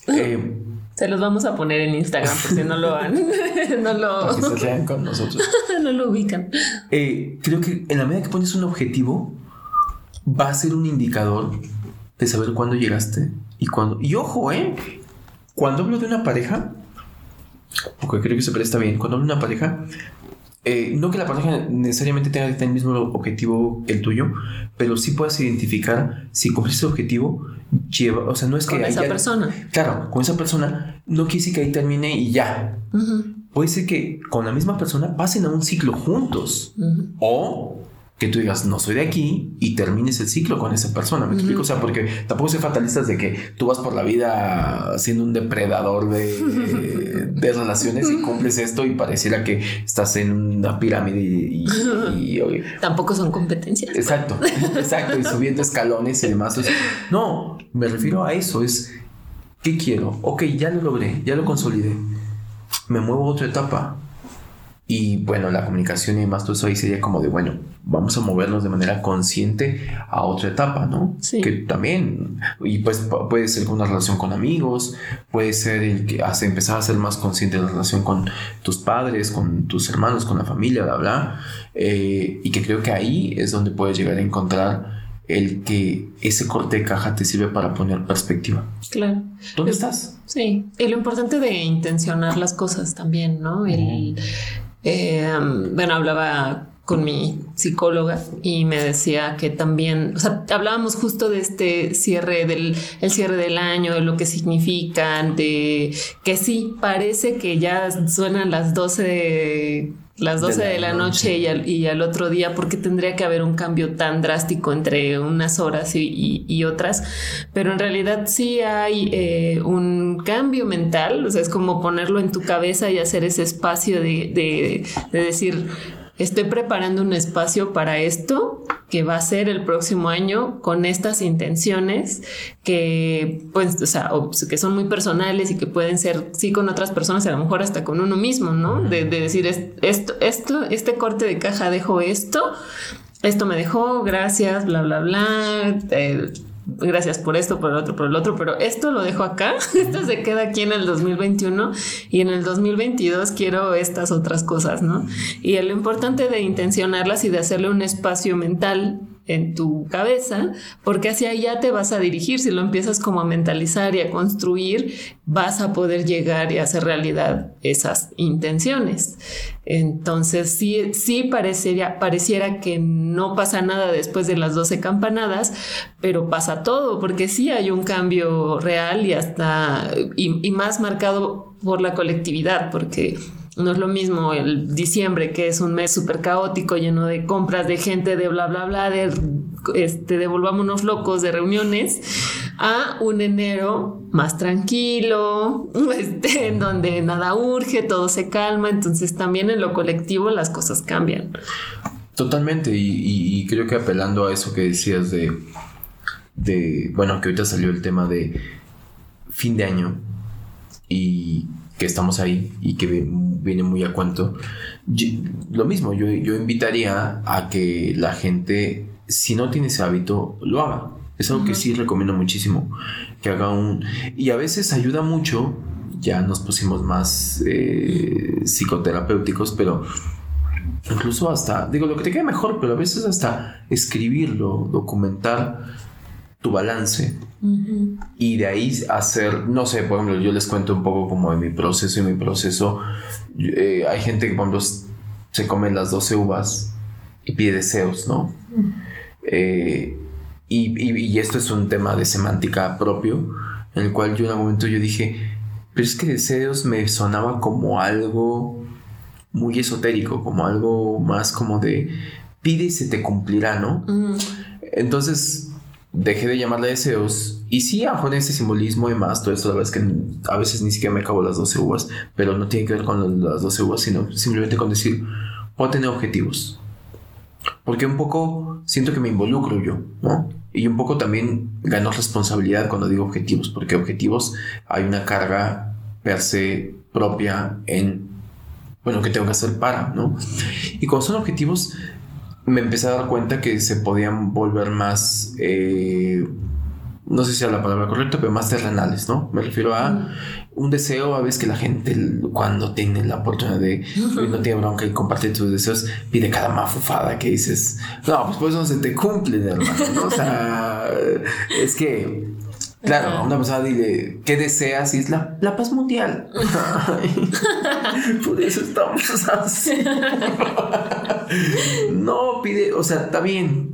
Eh, se los vamos a poner en Instagram por si no lo han. no lo. que se vean con nosotros. no lo ubican. Eh, creo que en la medida que pones un objetivo, va a ser un indicador de saber cuándo llegaste y cuándo. Y ojo, ¿eh? Cuando hablo de una pareja, porque creo que se presta bien, cuando hablo de una pareja, eh, no que la pareja necesariamente tenga el mismo objetivo que el tuyo, pero sí puedas identificar si cumpliste el objetivo, lleva, o sea, no es que... Con esa persona. Claro, con esa persona no quiere decir que ahí termine y ya. Puede ser que con la misma persona pasen a un ciclo juntos. O que tú digas, no soy de aquí y termines el ciclo con esa persona. ¿Me explico? O sea, porque tampoco soy fatalista de que tú vas por la vida siendo un depredador de, de relaciones y cumples esto y pareciera que estás en una pirámide y... tampoco son competencias. Exacto, exacto. Y subiendo escalones y demás. no, me refiero a eso. Es, ¿qué quiero? Ok, ya lo logré, ya lo consolidé. Me muevo a otra etapa Y bueno, la comunicación y demás, todo eso ahí sería como de, bueno, vamos a movernos de manera consciente a otra etapa, ¿no? Sí. Que también, y pues puede ser una relación con amigos, puede ser el que hace empezar a ser más consciente de la relación con tus padres, con tus hermanos, con la familia, bla, bla. Eh, y que creo que ahí es donde puedes llegar a encontrar el que ese corte de caja te sirve para poner perspectiva. Claro. ¿Dónde estás? Sí, y lo importante de intencionar las cosas también, ¿no? El, eh, bueno, hablaba con mi psicóloga y me decía que también, o sea, hablábamos justo de este cierre del el cierre del año, de lo que significan, de que sí, parece que ya suenan las 12 las 12 de la, noche, Y, al, otro día, porque tendría que haber un cambio tan drástico entre unas horas y, otras, pero en realidad sí hay eh, un cambio mental, o sea, es como ponerlo en tu cabeza y hacer ese espacio de, de decir, estoy preparando un espacio para esto que va a ser el próximo año con estas intenciones que pues o sea que son muy personales y que pueden ser sí con otras personas a lo mejor hasta con uno mismo no de, decir esto esto este corte de caja dejó esto esto me dejó gracias bla bla bla eh, gracias por esto, por el otro, por el otro, pero esto lo dejo acá, esto se queda aquí en el 2021 y en el 2022 quiero estas otras cosas, ¿no? Y lo importante de intencionarlas y de hacerle un espacio mental en tu cabeza, porque hacia allá te vas a dirigir. Si lo empiezas como a mentalizar y a construir, vas a poder llegar y hacer realidad esas intenciones. Entonces, sí, sí parecería, pareciera que no pasa nada después de las 12 campanadas, pero pasa todo, porque sí hay un cambio real y hasta, y, y más marcado por la colectividad, porque no es lo mismo el diciembre, que es un mes súper caótico, lleno de compras, de gente, de bla, bla, bla, de este, devolvámonos locos de reuniones, a un enero más tranquilo, este, en donde nada urge, todo se calma. Entonces también en lo colectivo las cosas cambian. Totalmente, y, creo que apelando a eso que decías de, de, bueno, que ahorita salió el tema de fin de año y que estamos ahí y que viene muy a cuento. lo mismo, yo, yo invitaría a que la gente, si no tiene ese hábito, lo haga. Es algo que sí recomiendo muchísimo, que haga un... Y a veces ayuda mucho, ya nos pusimos más eh, psicoterapéuticos, pero incluso hasta, digo, lo que te quede mejor, pero a veces hasta escribirlo, documentar tu balance y de ahí hacer, no sé, por ejemplo, yo les cuento un poco como de mi proceso y mi proceso. Eh, hay gente que cuando se come las 12 uvas y pide deseos, ¿no? Eh, y, esto es un tema de semántica propio, en el cual yo en algún momento yo dije, pero es que deseos me sonaba como algo muy esotérico, como algo más como de pide y se te cumplirá, ¿no? Entonces dejé de llamarle deseos. Y sí, con ese simbolismo y más, todo eso, la verdad es que a veces ni siquiera me acabo las 12 uvas, pero no tiene que ver con las 12 uvas, sino simplemente con decir, puedo tener objetivos. Porque un poco siento que me involucro yo, ¿no? Y un poco también gano responsabilidad cuando digo objetivos, porque objetivos hay una carga per se propia en, bueno, que tengo que hacer para, ¿no? Y cuando son objetivos, me empecé a dar cuenta que se podían volver más, eh, no sé si es la palabra correcta, pero más terrenales, ¿no? Me refiero a un deseo, a veces que la gente cuando tiene la oportunidad de, no tiene bronca y compartir tus deseos, pide cada mafufada que dices, no, pues por eso no se te cumple, hermano, ¿no? O sea, es que Claro, una persona dile, ¿qué deseas? Y es la, la paz mundial. por eso estamos así. No, pide, o sea, está bien.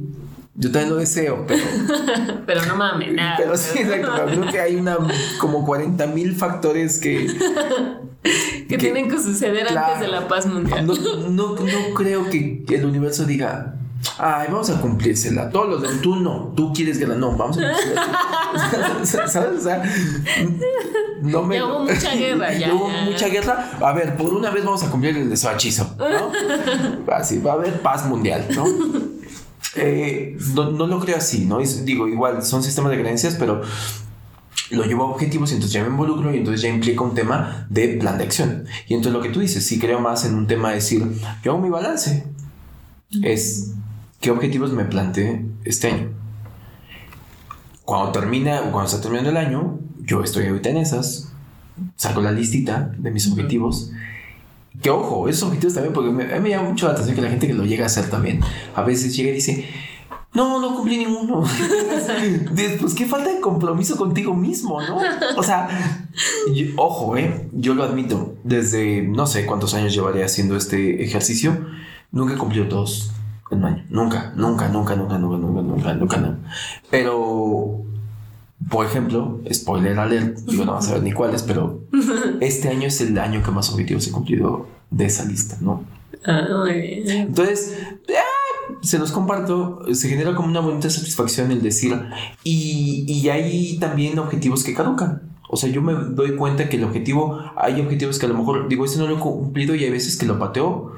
Yo también lo deseo, pero. pero no mames, nada. Pero sí, exacto. Creo que hay una como 40 mil factores que. que, tienen que suceder antes de la paz mundial. No, no, no creo que el universo diga Ay, vamos a cumplírsela. Todos los de tú no, tú quieres que la no, vamos a cumplírsela. ¿Sabes? O sea, no me. hubo mucha guerra, ya. hubo mucha guerra. A ver, por una vez vamos a cumplir el de su hechizo, ¿no? Así, va a haber paz mundial, ¿no? Eh, no, no, lo creo así, ¿no? digo, igual son sistemas de creencias, pero lo llevo a objetivos y entonces ya me involucro y entonces ya implica un tema de plan de acción. Y entonces lo que tú dices, sí creo más en un tema de decir, yo hago mi balance. Es qué objetivos me planteé este año. Cuando termina, cuando está terminando el año, yo estoy ahorita en esas, saco la listita de mis objetivos. Que ojo, esos objetivos también, porque me, me llama mucho la atención que la gente que lo llega a hacer también, a veces llega y dice, no, no cumplí ninguno. Después, qué falta de compromiso contigo mismo, ¿no? O sea, ojo, ¿eh? Yo lo admito. Desde no sé cuántos años llevaré haciendo este ejercicio, nunca he cumplido todos en un año. Nunca, nunca, nunca, nunca, nunca, nunca, nunca, nunca, nunca. Pero, por ejemplo, spoiler alert, digo, no vas a ver ni cuáles, pero este año es el año que más objetivos he cumplido de esa lista, ¿no? Ah. Entonces, se los comparto, se genera como una bonita satisfacción el decir, y, y hay también objetivos que caducan. O sea, yo me doy cuenta que el objetivo, hay objetivos que a lo mejor digo, este no lo he cumplido y hay veces que lo pateo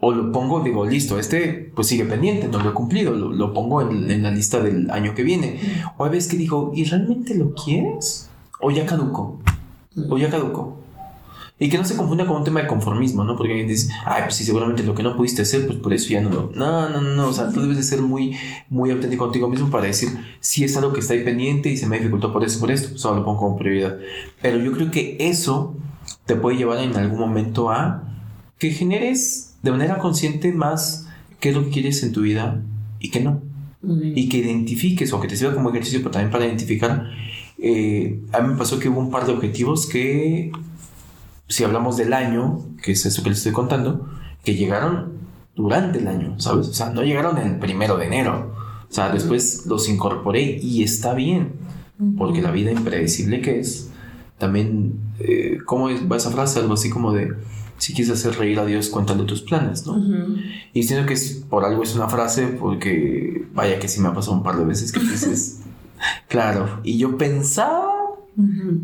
o lo pongo, digo, listo, este pues sigue pendiente, no lo he cumplido, lo, pongo en, en, la lista del año que viene. O hay veces que digo, ¿y realmente lo quieres? O ya caduco. O ya caduco. Y que no se confunda con un tema de conformismo, ¿no? Porque alguien dice, ay, pues sí, seguramente lo que no pudiste hacer, pues por eso ya no lo... No, no, no, o sea, tú debes de ser muy, muy auténtico contigo mismo para decir, si es algo que está ahí pendiente y se me dificultó por eso, por esto, pues ahora lo pongo como prioridad. Pero yo creo que eso te puede llevar en algún momento a que generes de manera consciente más qué es lo que quieres en tu vida y qué no. Y que identifiques o que te sirva como ejercicio, pero también para identificar. Eh, a mí me pasó que hubo un par de objetivos que si hablamos del año, que es eso que les estoy contando, que llegaron durante el año, ¿sabes? O sea, no llegaron el primero de enero. O sea, después los incorporé y está bien, porque la vida impredecible que es, también, eh, ¿cómo va esa frase? Algo así como de, si quieres hacer reír a Dios, cuéntale tus planes, ¿no? Y siento que es, por algo es una frase, porque vaya que sí me ha pasado un par de veces que dices, claro, y yo pensaba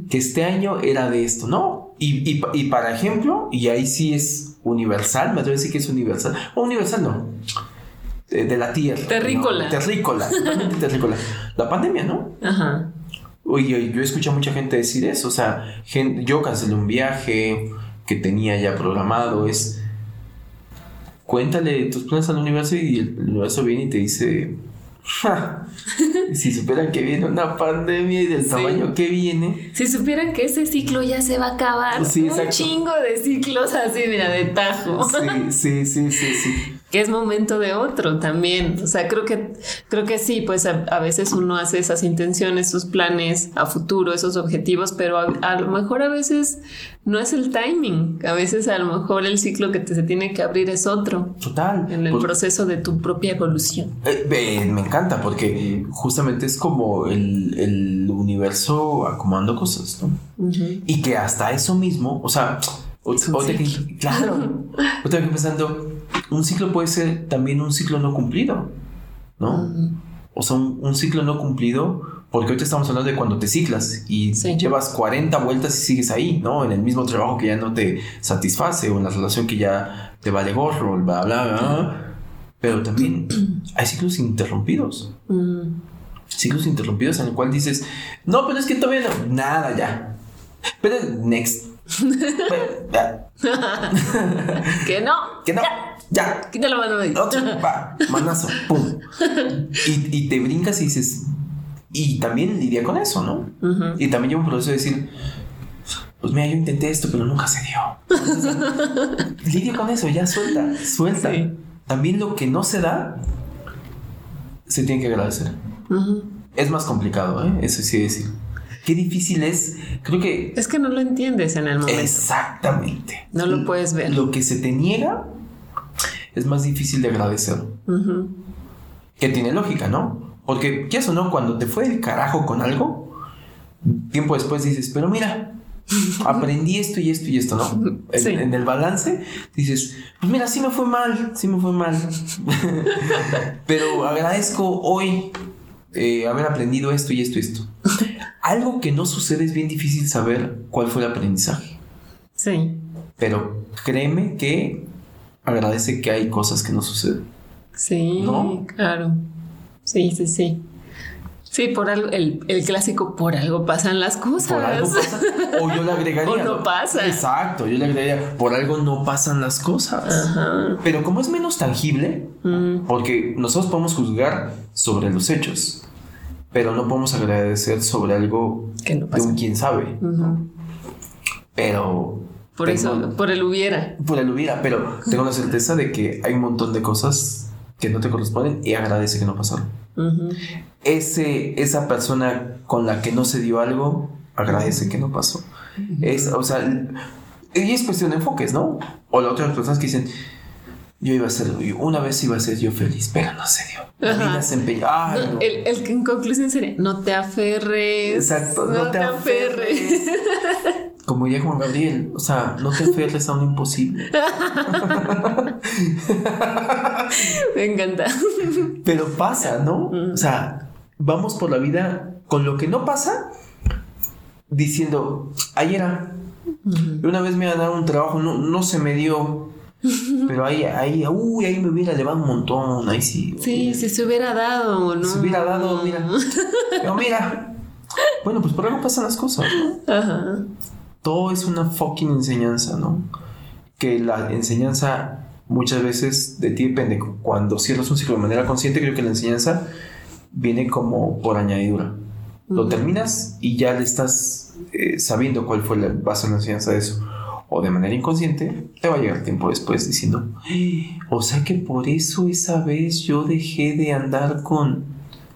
que este año era de esto, ¿no? Y, y, para ejemplo, y ahí sí es universal, me atrevo a decir que es universal, o universal no, de, la tierra. Terrícola. Terrícola, terrícola. La pandemia, ¿no? Ajá. Oye, yo he escuchado a mucha gente decir eso, o sea, yo cancelé un viaje que tenía ya programado, es cuéntale tus planes al universo y el universo viene y te dice, si supieran que viene una pandemia y del tamaño que viene. Si supieran que ese ciclo ya se va a acabar. un chingo de ciclos así, mira, de tajo. Sí, sí, sí, sí, sí que es momento de otro también. O sea, creo que, creo que sí, pues a, veces uno hace esas intenciones, sus planes a futuro, esos objetivos, pero a, lo mejor a veces no es el timing. A veces a lo mejor el ciclo que te se tiene que abrir es otro. Total. En el proceso de tu propia evolución. Eh, me encanta porque justamente es como el, el universo acomodando cosas, ¿no? Y que hasta eso mismo, o sea, o, claro, otra vez pensando, un ciclo puede ser también un ciclo no cumplido, ¿no? O sea, un, ciclo no cumplido, porque hoy te estamos hablando de cuando te ciclas y llevas 40 vueltas y sigues ahí, ¿no? En el mismo trabajo que ya no te satisface o en la relación que ya te vale gorro, bla, bla, bla. Pero también hay ciclos interrumpidos. Ciclos interrumpidos en el cual dices, no, pero es que todavía no, nada ya. Pero next. que no. Que no. Ya. Quita la mano de Otro, va, manazo, pum. Y, y, te brincas y dices, y también lidia con eso, ¿no? Y también lleva un proceso de decir, pues mira, yo intenté esto, pero nunca se dio. lidia con eso, ya suelta, suelta. También lo que no se da, se tiene que agradecer. Es más complicado, ¿eh? Eso sí decir. Qué difícil es. Creo que. Es que no lo entiendes en el momento. Exactamente. No lo puedes ver. Lo que se te niega es más difícil de agradecer. Que tiene lógica, ¿no? Porque, ¿qué eso no? Cuando te fue el carajo con algo, tiempo después dices, pero mira, aprendí esto y esto y esto, ¿no? En, el balance dices, pues mira, sí me fue mal, sí me fue mal. pero agradezco hoy eh, haber aprendido esto y esto y esto. Algo que no sucede es bien difícil saber cuál fue el aprendizaje. Sí. Pero créeme que agradece que hay cosas que no suceden. Sí, claro. Sí, sí, sí. Sí, por algo, el, clásico, por algo pasan las cosas. Por algo pasa, o yo le agregaría. o no pasa. Exacto, yo le agregaría, por algo no pasan las cosas. Pero como es menos tangible, mm. porque nosotros podemos juzgar sobre los hechos, pero no podemos agradecer sobre algo de un quién sabe. Pero. Por eso, por el hubiera. Por el hubiera, pero tengo la certeza de que hay un montón de cosas que no te corresponden y agradece que no pasaron ese, esa persona con la que no se dio algo agradece que no pasó. Es, o sea, y es cuestión de enfoques, ¿no? O las otras personas que dicen, yo iba a ser, una vez iba a ser yo feliz, pero no se dio. Se empeñó. el, el, que en conclusión sería, no te aferres. Exacto, no, te, aferres. Como ya Juan Gabriel, o sea, no te aferres a un imposible. Me encanta. Pero pasa, ¿no? O sea, vamos por la vida con lo que no pasa, diciendo, ayer era. Una vez me dado un trabajo, no, no se me dio. Pero ahí, ahí, uy, ahí me hubiera llevado un montón, ahí sí. Sí, si se hubiera dado, ¿no? Se hubiera dado, mira. Pero mira. Bueno, pues por algo pasan las cosas, ¿no? Ajá. Todo es una fucking enseñanza, ¿no? Que la enseñanza muchas veces de ti depende. Cuando cierras un ciclo de manera consciente, creo que la enseñanza viene como por añadidura. Lo terminas y ya le estás eh, sabiendo cuál fue la base de la enseñanza de eso. O de manera inconsciente, te va a llegar tiempo después diciendo, o sea que por eso esa vez yo dejé de andar con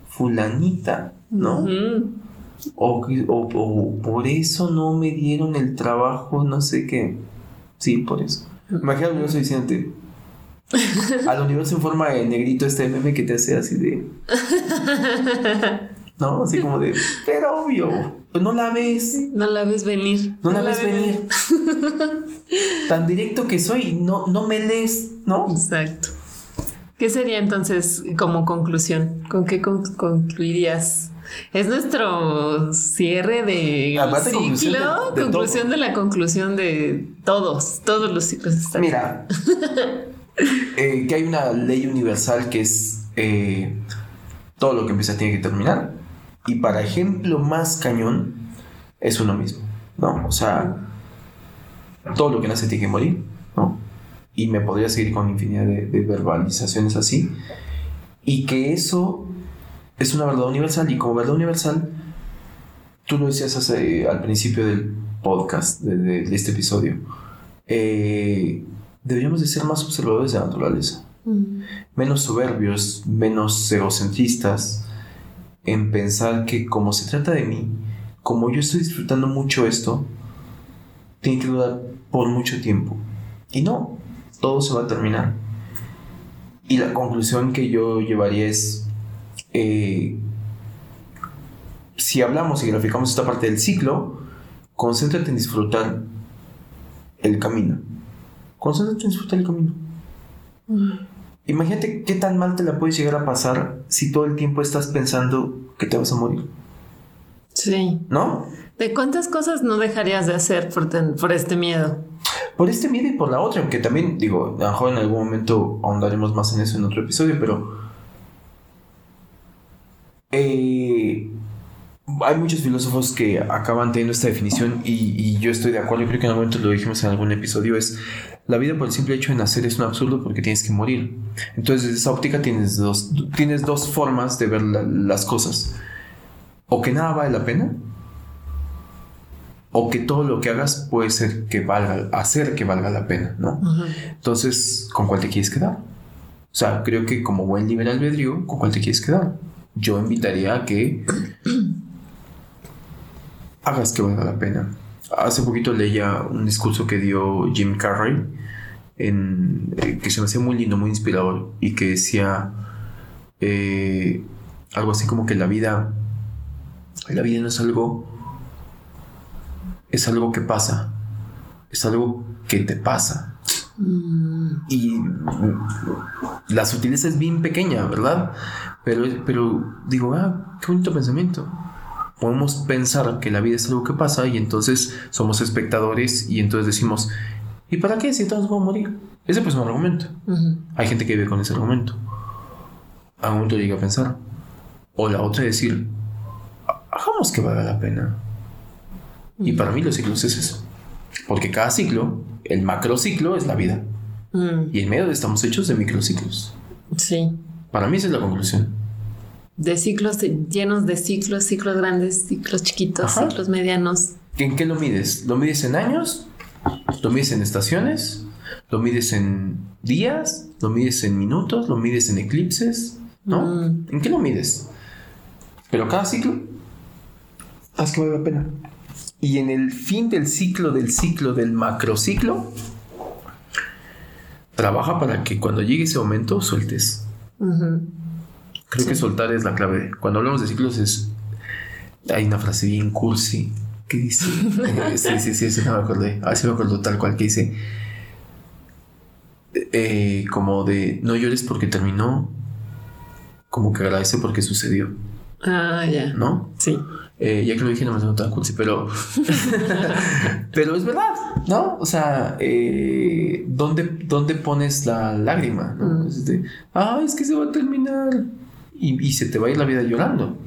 fulanita, ¿no? O, o, por eso no me dieron el trabajo, no sé qué. Sí, por eso. Imagínate al universo diciéndote. Al universo en forma de negrito este meme que te hace así de. ¿no? Así como de, pero obvio, pues no la ves. No la ves venir. No, la, ves venir. Tan directo que soy, no, no me lees, ¿no? Exacto. ¿Qué sería entonces como conclusión? ¿Con qué concluirías? Es nuestro cierre de ciclo, conclusión, de, la conclusión de todos, todos los ciclos están. Mira, eh, que hay una ley universal que es eh, todo lo que empieza tiene que terminar. Y para ejemplo más cañón es uno mismo, ¿no? O sea, todo lo que nace tiene que morir, ¿no? Y me podría seguir con infinidad de, verbalizaciones así. Y que eso es una verdad universal. Y como verdad universal, tú lo decías al principio del podcast, de, este episodio, eh, deberíamos de ser más observadores de la naturaleza. Mm. Menos soberbios, menos egocentristas, en pensar que como se trata de mí, como yo estoy disfrutando mucho esto, tiene que durar por mucho tiempo. Y no, todo se va a terminar. Y la conclusión que yo llevaría es, eh, si hablamos y graficamos esta parte del ciclo, concéntrate en disfrutar el camino. Concéntrate en disfrutar el camino. Mm. Imagínate qué tan mal te la puedes llegar a pasar si todo el tiempo estás pensando que te vas a morir. Sí. ¿No? ¿De cuántas cosas no dejarías de hacer por, este miedo? Por este miedo y por la otra, aunque también, digo, a lo mejor en algún momento ahondaremos más en eso en otro episodio, pero... Eh, hay muchos filósofos que acaban teniendo esta definición y, y, yo estoy de acuerdo, creo que en algún momento lo dijimos en algún episodio, es la vida por el simple hecho de nacer es un absurdo porque tienes que morir. Entonces, desde esa óptica tienes dos, tienes dos formas de ver las cosas. O que nada vale la pena, o que todo lo que hagas puede ser que valga, hacer que valga la pena, ¿no? Entonces, ¿con cuál te quieres quedar? O sea, creo que como buen libre albedrío, ¿con cuál te quieres quedar? Yo invitaría a que hagas que valga la pena. Hace poquito leía un discurso que dio Jim Carrey, en, eh, que se me hacía muy lindo, muy inspirador, y que decía eh, algo así como que la vida, la vida no es algo, es algo que pasa, es algo que te pasa. Mm. Y la sutileza es bien pequeña, ¿verdad? Pero, pero digo, ah, qué bonito pensamiento podemos pensar que la vida es algo que pasa y entonces somos espectadores y entonces decimos, ¿y para qué si todos vamos a morir? Ese pues es un argumento. Hay gente que vive con ese argumento. A un momento llega a pensar. O la otra es decir, hagamos que valga la pena. Y para mí los ciclos es eso. Porque cada ciclo, el macrociclo es la vida. Mm. Y en medio estamos hechos de microciclos. Sí. Para mí esa es la conclusión. De ciclos llenos de ciclos, ciclos grandes, ciclos chiquitos, ciclos medianos. ¿En qué lo mides? ¿Lo mides en años? ¿Lo mides en estaciones? ¿Lo mides en días? ¿Lo mides en minutos? ¿Lo mides en eclipses? ¿No? Mm. ¿En qué lo mides? Pero cada ciclo, haz que vale la pena. Y en el fin del ciclo, del ciclo, del macrociclo, trabaja para que cuando llegue ese momento sueltes. Creo que soltar es la clave. Cuando hablamos de ciclos es... Hay una frase bien cursi que dice... sí, sí, sí, sí, no me acordé. A ver me acuerdo tal cual que dice... Eh, como de no llores porque terminó, como que agradece porque sucedió. Ah, ya. ¿No? Sí. Eh, ya que lo dije, no me siento tan cursi, pero. pero es verdad, ¿no? O sea, eh, ¿dónde, ¿dónde, pones la lágrima? ¿no? Mm. Es de, ah, es que se va a terminar. Y, y, se te va a ir la vida llorando.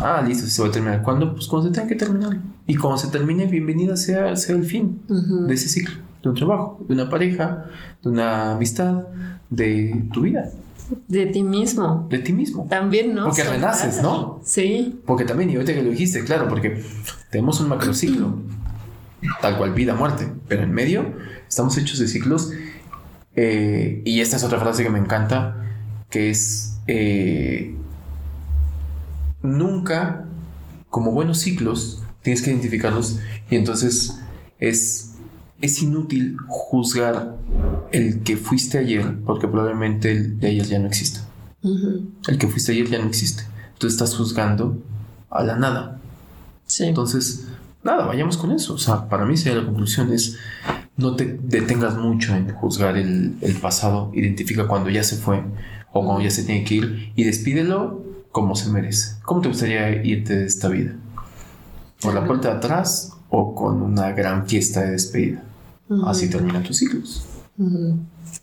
Ah, listo, se va a terminar. ¿Cuándo? Pues cuando se tenga que terminar. Y cuando se termine, bienvenida sea, sea el fin de ese ciclo, de un trabajo, de una pareja, de una amistad, de tu vida. De ti mismo. De ti mismo. También, ¿no? Porque renaces, ¿no? Sí. Porque también, y ahorita que lo dijiste, claro, porque tenemos un macrociclo, tal cual vida, muerte, pero en medio estamos hechos de ciclos. Eh, y esta es otra frase que me encanta, que es, eh, nunca, como buenos ciclos, tienes que identificarlos y entonces es es inútil juzgar el que fuiste ayer, porque probablemente el de ayer ya no exista. El que fuiste ayer ya no existe. Tú estás juzgando a la nada. Sí. Entonces, nada, vayamos con eso. O sea, para mí sería la conclusión es no te detengas mucho en juzgar el, pasado, identifica cuando ya se fue o cuando ya se tiene que ir y despídelo como se merece. ¿Cómo te gustaría irte de esta vida? ¿Por la puerta de atrás o con una gran fiesta de despedida? Así terminan tus ciclos.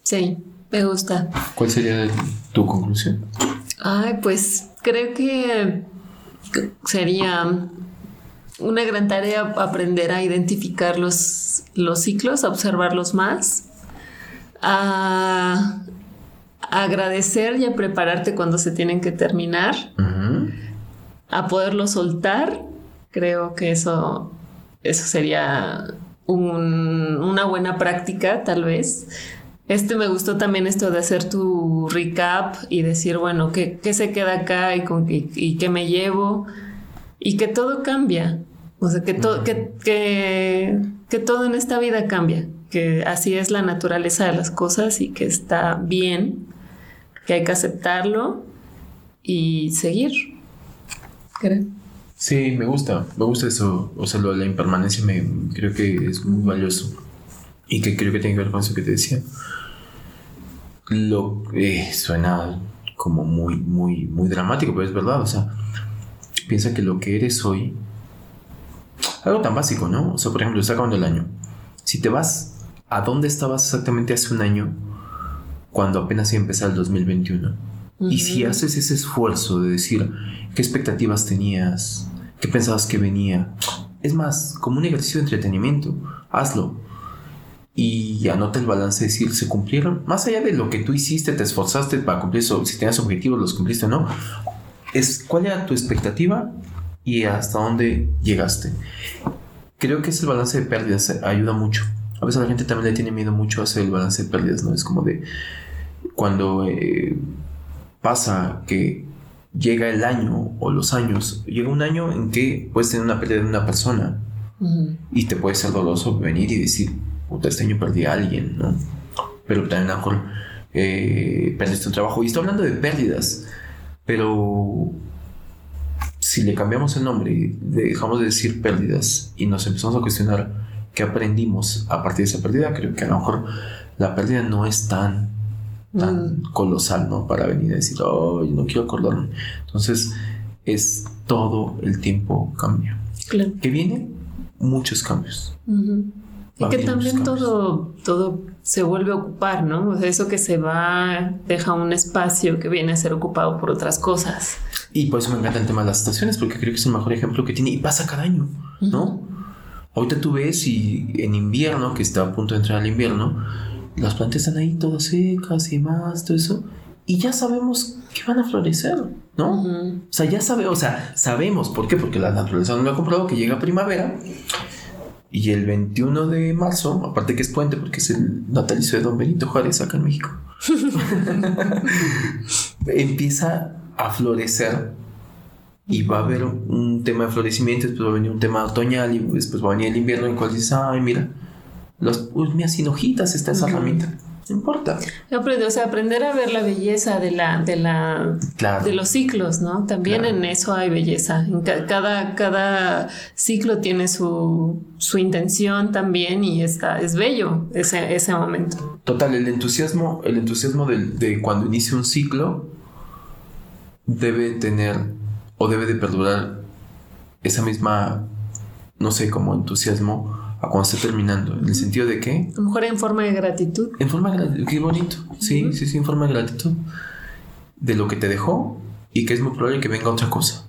Sí, me gusta. ¿Cuál sería tu conclusión? Ay, pues creo que sería una gran tarea aprender a identificar los, los ciclos, a observarlos más, a agradecer y a prepararte cuando se tienen que terminar, a poderlo soltar. Creo que eso, eso sería una buena práctica, tal vez. Este me gustó también esto de hacer tu recap y decir, bueno, ¿qué, se queda acá y, con, y, qué me llevo? Y que todo cambia. O sea, que, todo que, que, que todo en esta vida cambia. Que así es la naturaleza de las cosas y que está bien, que hay que aceptarlo y seguir. Creo. Sí, me gusta, me gusta eso, o sea, lo de la impermanencia creo que es muy valioso y que creo que tiene que ver con eso que te decía. Lo eh, suena como muy, muy, muy dramático, pero es verdad, o sea, piensa que lo que eres hoy, algo tan básico, ¿no? O sea, por ejemplo, está acabando el año. Si te vas a dónde estabas exactamente hace un año, cuando apenas iba a empezar el 2021 y si haces ese esfuerzo de decir qué expectativas tenías, qué pensabas que venía, es más, como un ejercicio de entretenimiento, hazlo. Y anota el balance de decir, ¿se cumplieron? Más allá de lo que tú hiciste, te esforzaste para cumplir eso, si tenías objetivos, los cumpliste o no. Es cuál era tu expectativa y hasta dónde llegaste. Creo que ese balance de pérdidas ayuda mucho. A veces la gente también le tiene miedo mucho a hacer el balance de pérdidas, ¿no? Es como de cuando eh, pasa que llega el año o los años, llega un año en que puedes tener una pérdida de una persona y te puede ser doloroso venir y decir, puta, este año perdí a alguien, ¿no? Pero también a lo mejor eh, perdiste un trabajo. Y estoy hablando de pérdidas, pero si le cambiamos el nombre y dejamos de decir pérdidas y nos empezamos a cuestionar qué aprendimos a partir de esa pérdida, creo que a lo mejor la pérdida no es tan tan mm. colosal, ¿no? Para venir a decir, oh, yo no quiero acordarme. Entonces, es todo el tiempo cambio. Claro. Que viene muchos cambios. Y que también todo, todo se vuelve a ocupar, ¿no? O sea, eso que se va deja un espacio que viene a ser ocupado por otras cosas. Y por eso me encanta el tema de las estaciones, porque creo que es el mejor ejemplo que tiene y pasa cada año, ¿no? Ahorita tú ves y en invierno, que está a punto de entrar al invierno, las plantas están ahí todas secas y más, todo eso, y ya sabemos que van a florecer, ¿no? O sea, ya sabemos, o sea, sabemos, ¿por qué? Porque la naturaleza no lo ha comprobado que llega primavera y el 21 de marzo, aparte que es puente porque es el natalicio de Don Benito Juárez acá en México, empieza a florecer y va a haber un tema de florecimiento, después va a venir un tema otoñal y después va a venir el invierno en el cual dices, ay, mira, los, uy, mira, sin hojitas está esa ramita. No importa. o sea, aprender a ver la belleza de la, de la, de los ciclos, ¿no? También en eso hay belleza. cada, cada ciclo tiene su, su intención también y está, es bello ese, ese momento. Total, el entusiasmo, el entusiasmo de, de cuando inicia un ciclo debe tener o debe de perdurar esa misma, no sé, como entusiasmo cuando esté terminando. ¿En el sentido de qué? A lo mejor en forma de gratitud. En forma de gratitud, qué bonito. Sí, sí, sí, en forma de gratitud. De lo que te dejó y que es muy probable que venga otra cosa.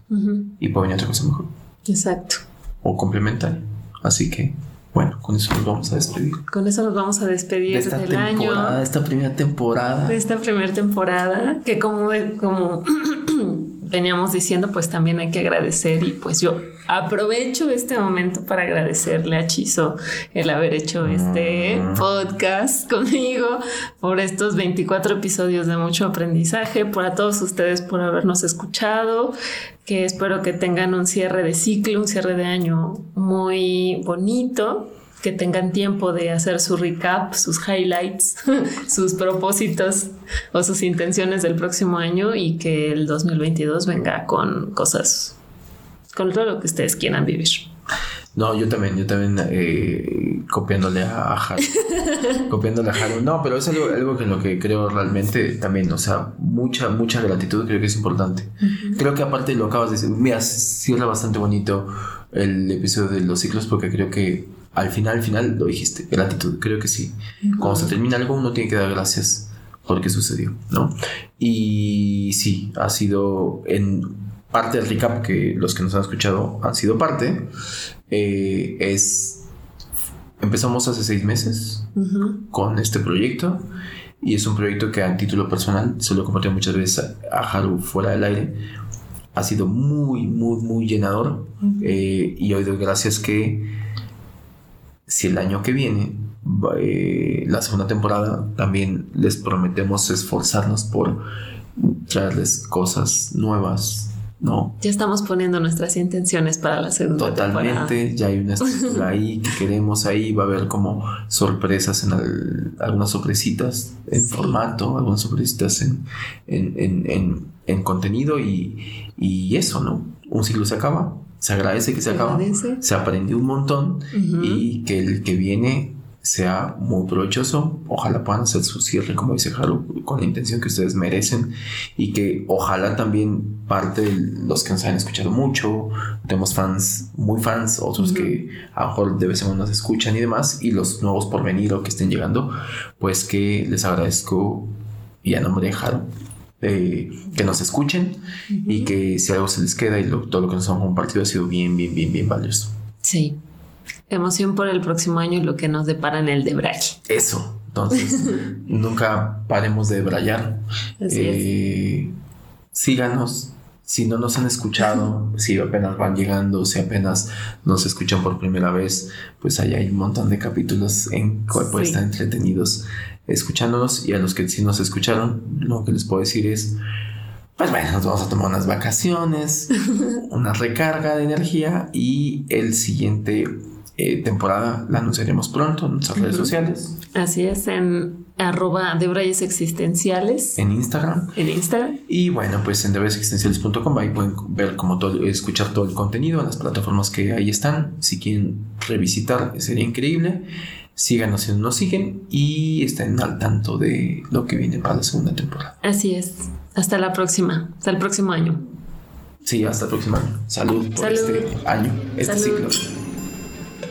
Y puede venir otra cosa mejor. Exacto. O complementaria. Así que, bueno, con eso nos vamos a despedir. Con eso nos vamos a despedir de esta del año. De esta primera temporada. De esta primera temporada. Que como, como veníamos diciendo, pues también hay que agradecer y pues yo aprovecho este momento para agradecerle a Chizo el haber hecho este mm. podcast conmigo por estos 24 episodios de mucho aprendizaje, por a todos ustedes por habernos escuchado, que espero que tengan un cierre de ciclo, un cierre de año muy bonito que tengan tiempo de hacer su recap, sus highlights, sus propósitos o sus intenciones del próximo año y que el 2022 venga con cosas, con todo lo que ustedes quieran vivir. No, yo también, yo también eh, copiándole a, Haru. copiándole a Haru. No, pero es algo, algo que en lo que creo realmente también, o sea, mucha, mucha gratitud creo que es importante. Creo que aparte lo acabas de decir, mira, cierra bastante bonito el episodio de los ciclos porque creo que al final, al final lo dijiste, gratitud, creo que sí. Cuando se termina algo uno tiene que dar gracias por lo que sucedió, ¿no? Y sí, ha sido en parte del recap que los que nos han escuchado han sido parte, eh, es, empezamos hace seis meses con este proyecto y es un proyecto que a título personal, se lo compartido muchas veces a Haru fuera del aire, ha sido muy, muy, muy llenador eh, y hoy doy gracias que si el año que viene, eh, la segunda temporada, también les prometemos esforzarnos por traerles cosas nuevas, ¿no? Ya estamos poniendo nuestras intenciones para la segunda Totalmente, ya hay una estructura ahí que queremos ahí, va a haber como sorpresas en algunas sorpresitas en formato, algunas sorpresitas en, en, contenido y, y eso, ¿no? Un ciclo se acaba, se agradece que se, acaba, se aprendió un montón y que el que viene sea muy provechoso. Ojalá puedan hacer su cierre, como dice Haru, con la intención que ustedes merecen y que ojalá también parte de los que nos han escuchado mucho, tenemos fans, muy fans, otros que a lo mejor de vez en cuando nos escuchan y demás, y los nuevos por venir o que estén llegando, pues que les agradezco y a nombre de Haru eh, que nos escuchen y que si algo se les queda y todo lo que nos han compartido ha sido bien, bien, bien, bien valioso. Sí. Emoción por el próximo año y lo que nos depara en el de debraye. Eso. Entonces, nunca paremos de debrayar. Eh, síganos. Si no nos han escuchado, si apenas van llegando, si apenas nos escuchan por primera vez, pues ahí hay un montón de capítulos en cual pueden estar entretenidos escuchándonos y a los que sí nos escucharon, lo que les puedo decir es, pues bueno, nos vamos a tomar unas vacaciones, una recarga de energía y el siguiente eh, temporada la anunciaremos pronto en nuestras redes sociales. Así es, en arroba debrayes existenciales. En Instagram. En Instagram. Y bueno, pues en debrayesexistenciales.com ahí pueden ver como todo, escuchar todo el contenido en las plataformas que ahí están. Si quieren revisitar, sería increíble síganos si no nos siguen y estén al tanto de lo que viene para la segunda temporada. Así es. Hasta la próxima. Hasta el próximo año. Sí, hasta el próximo año. Salud por este año, este ciclo.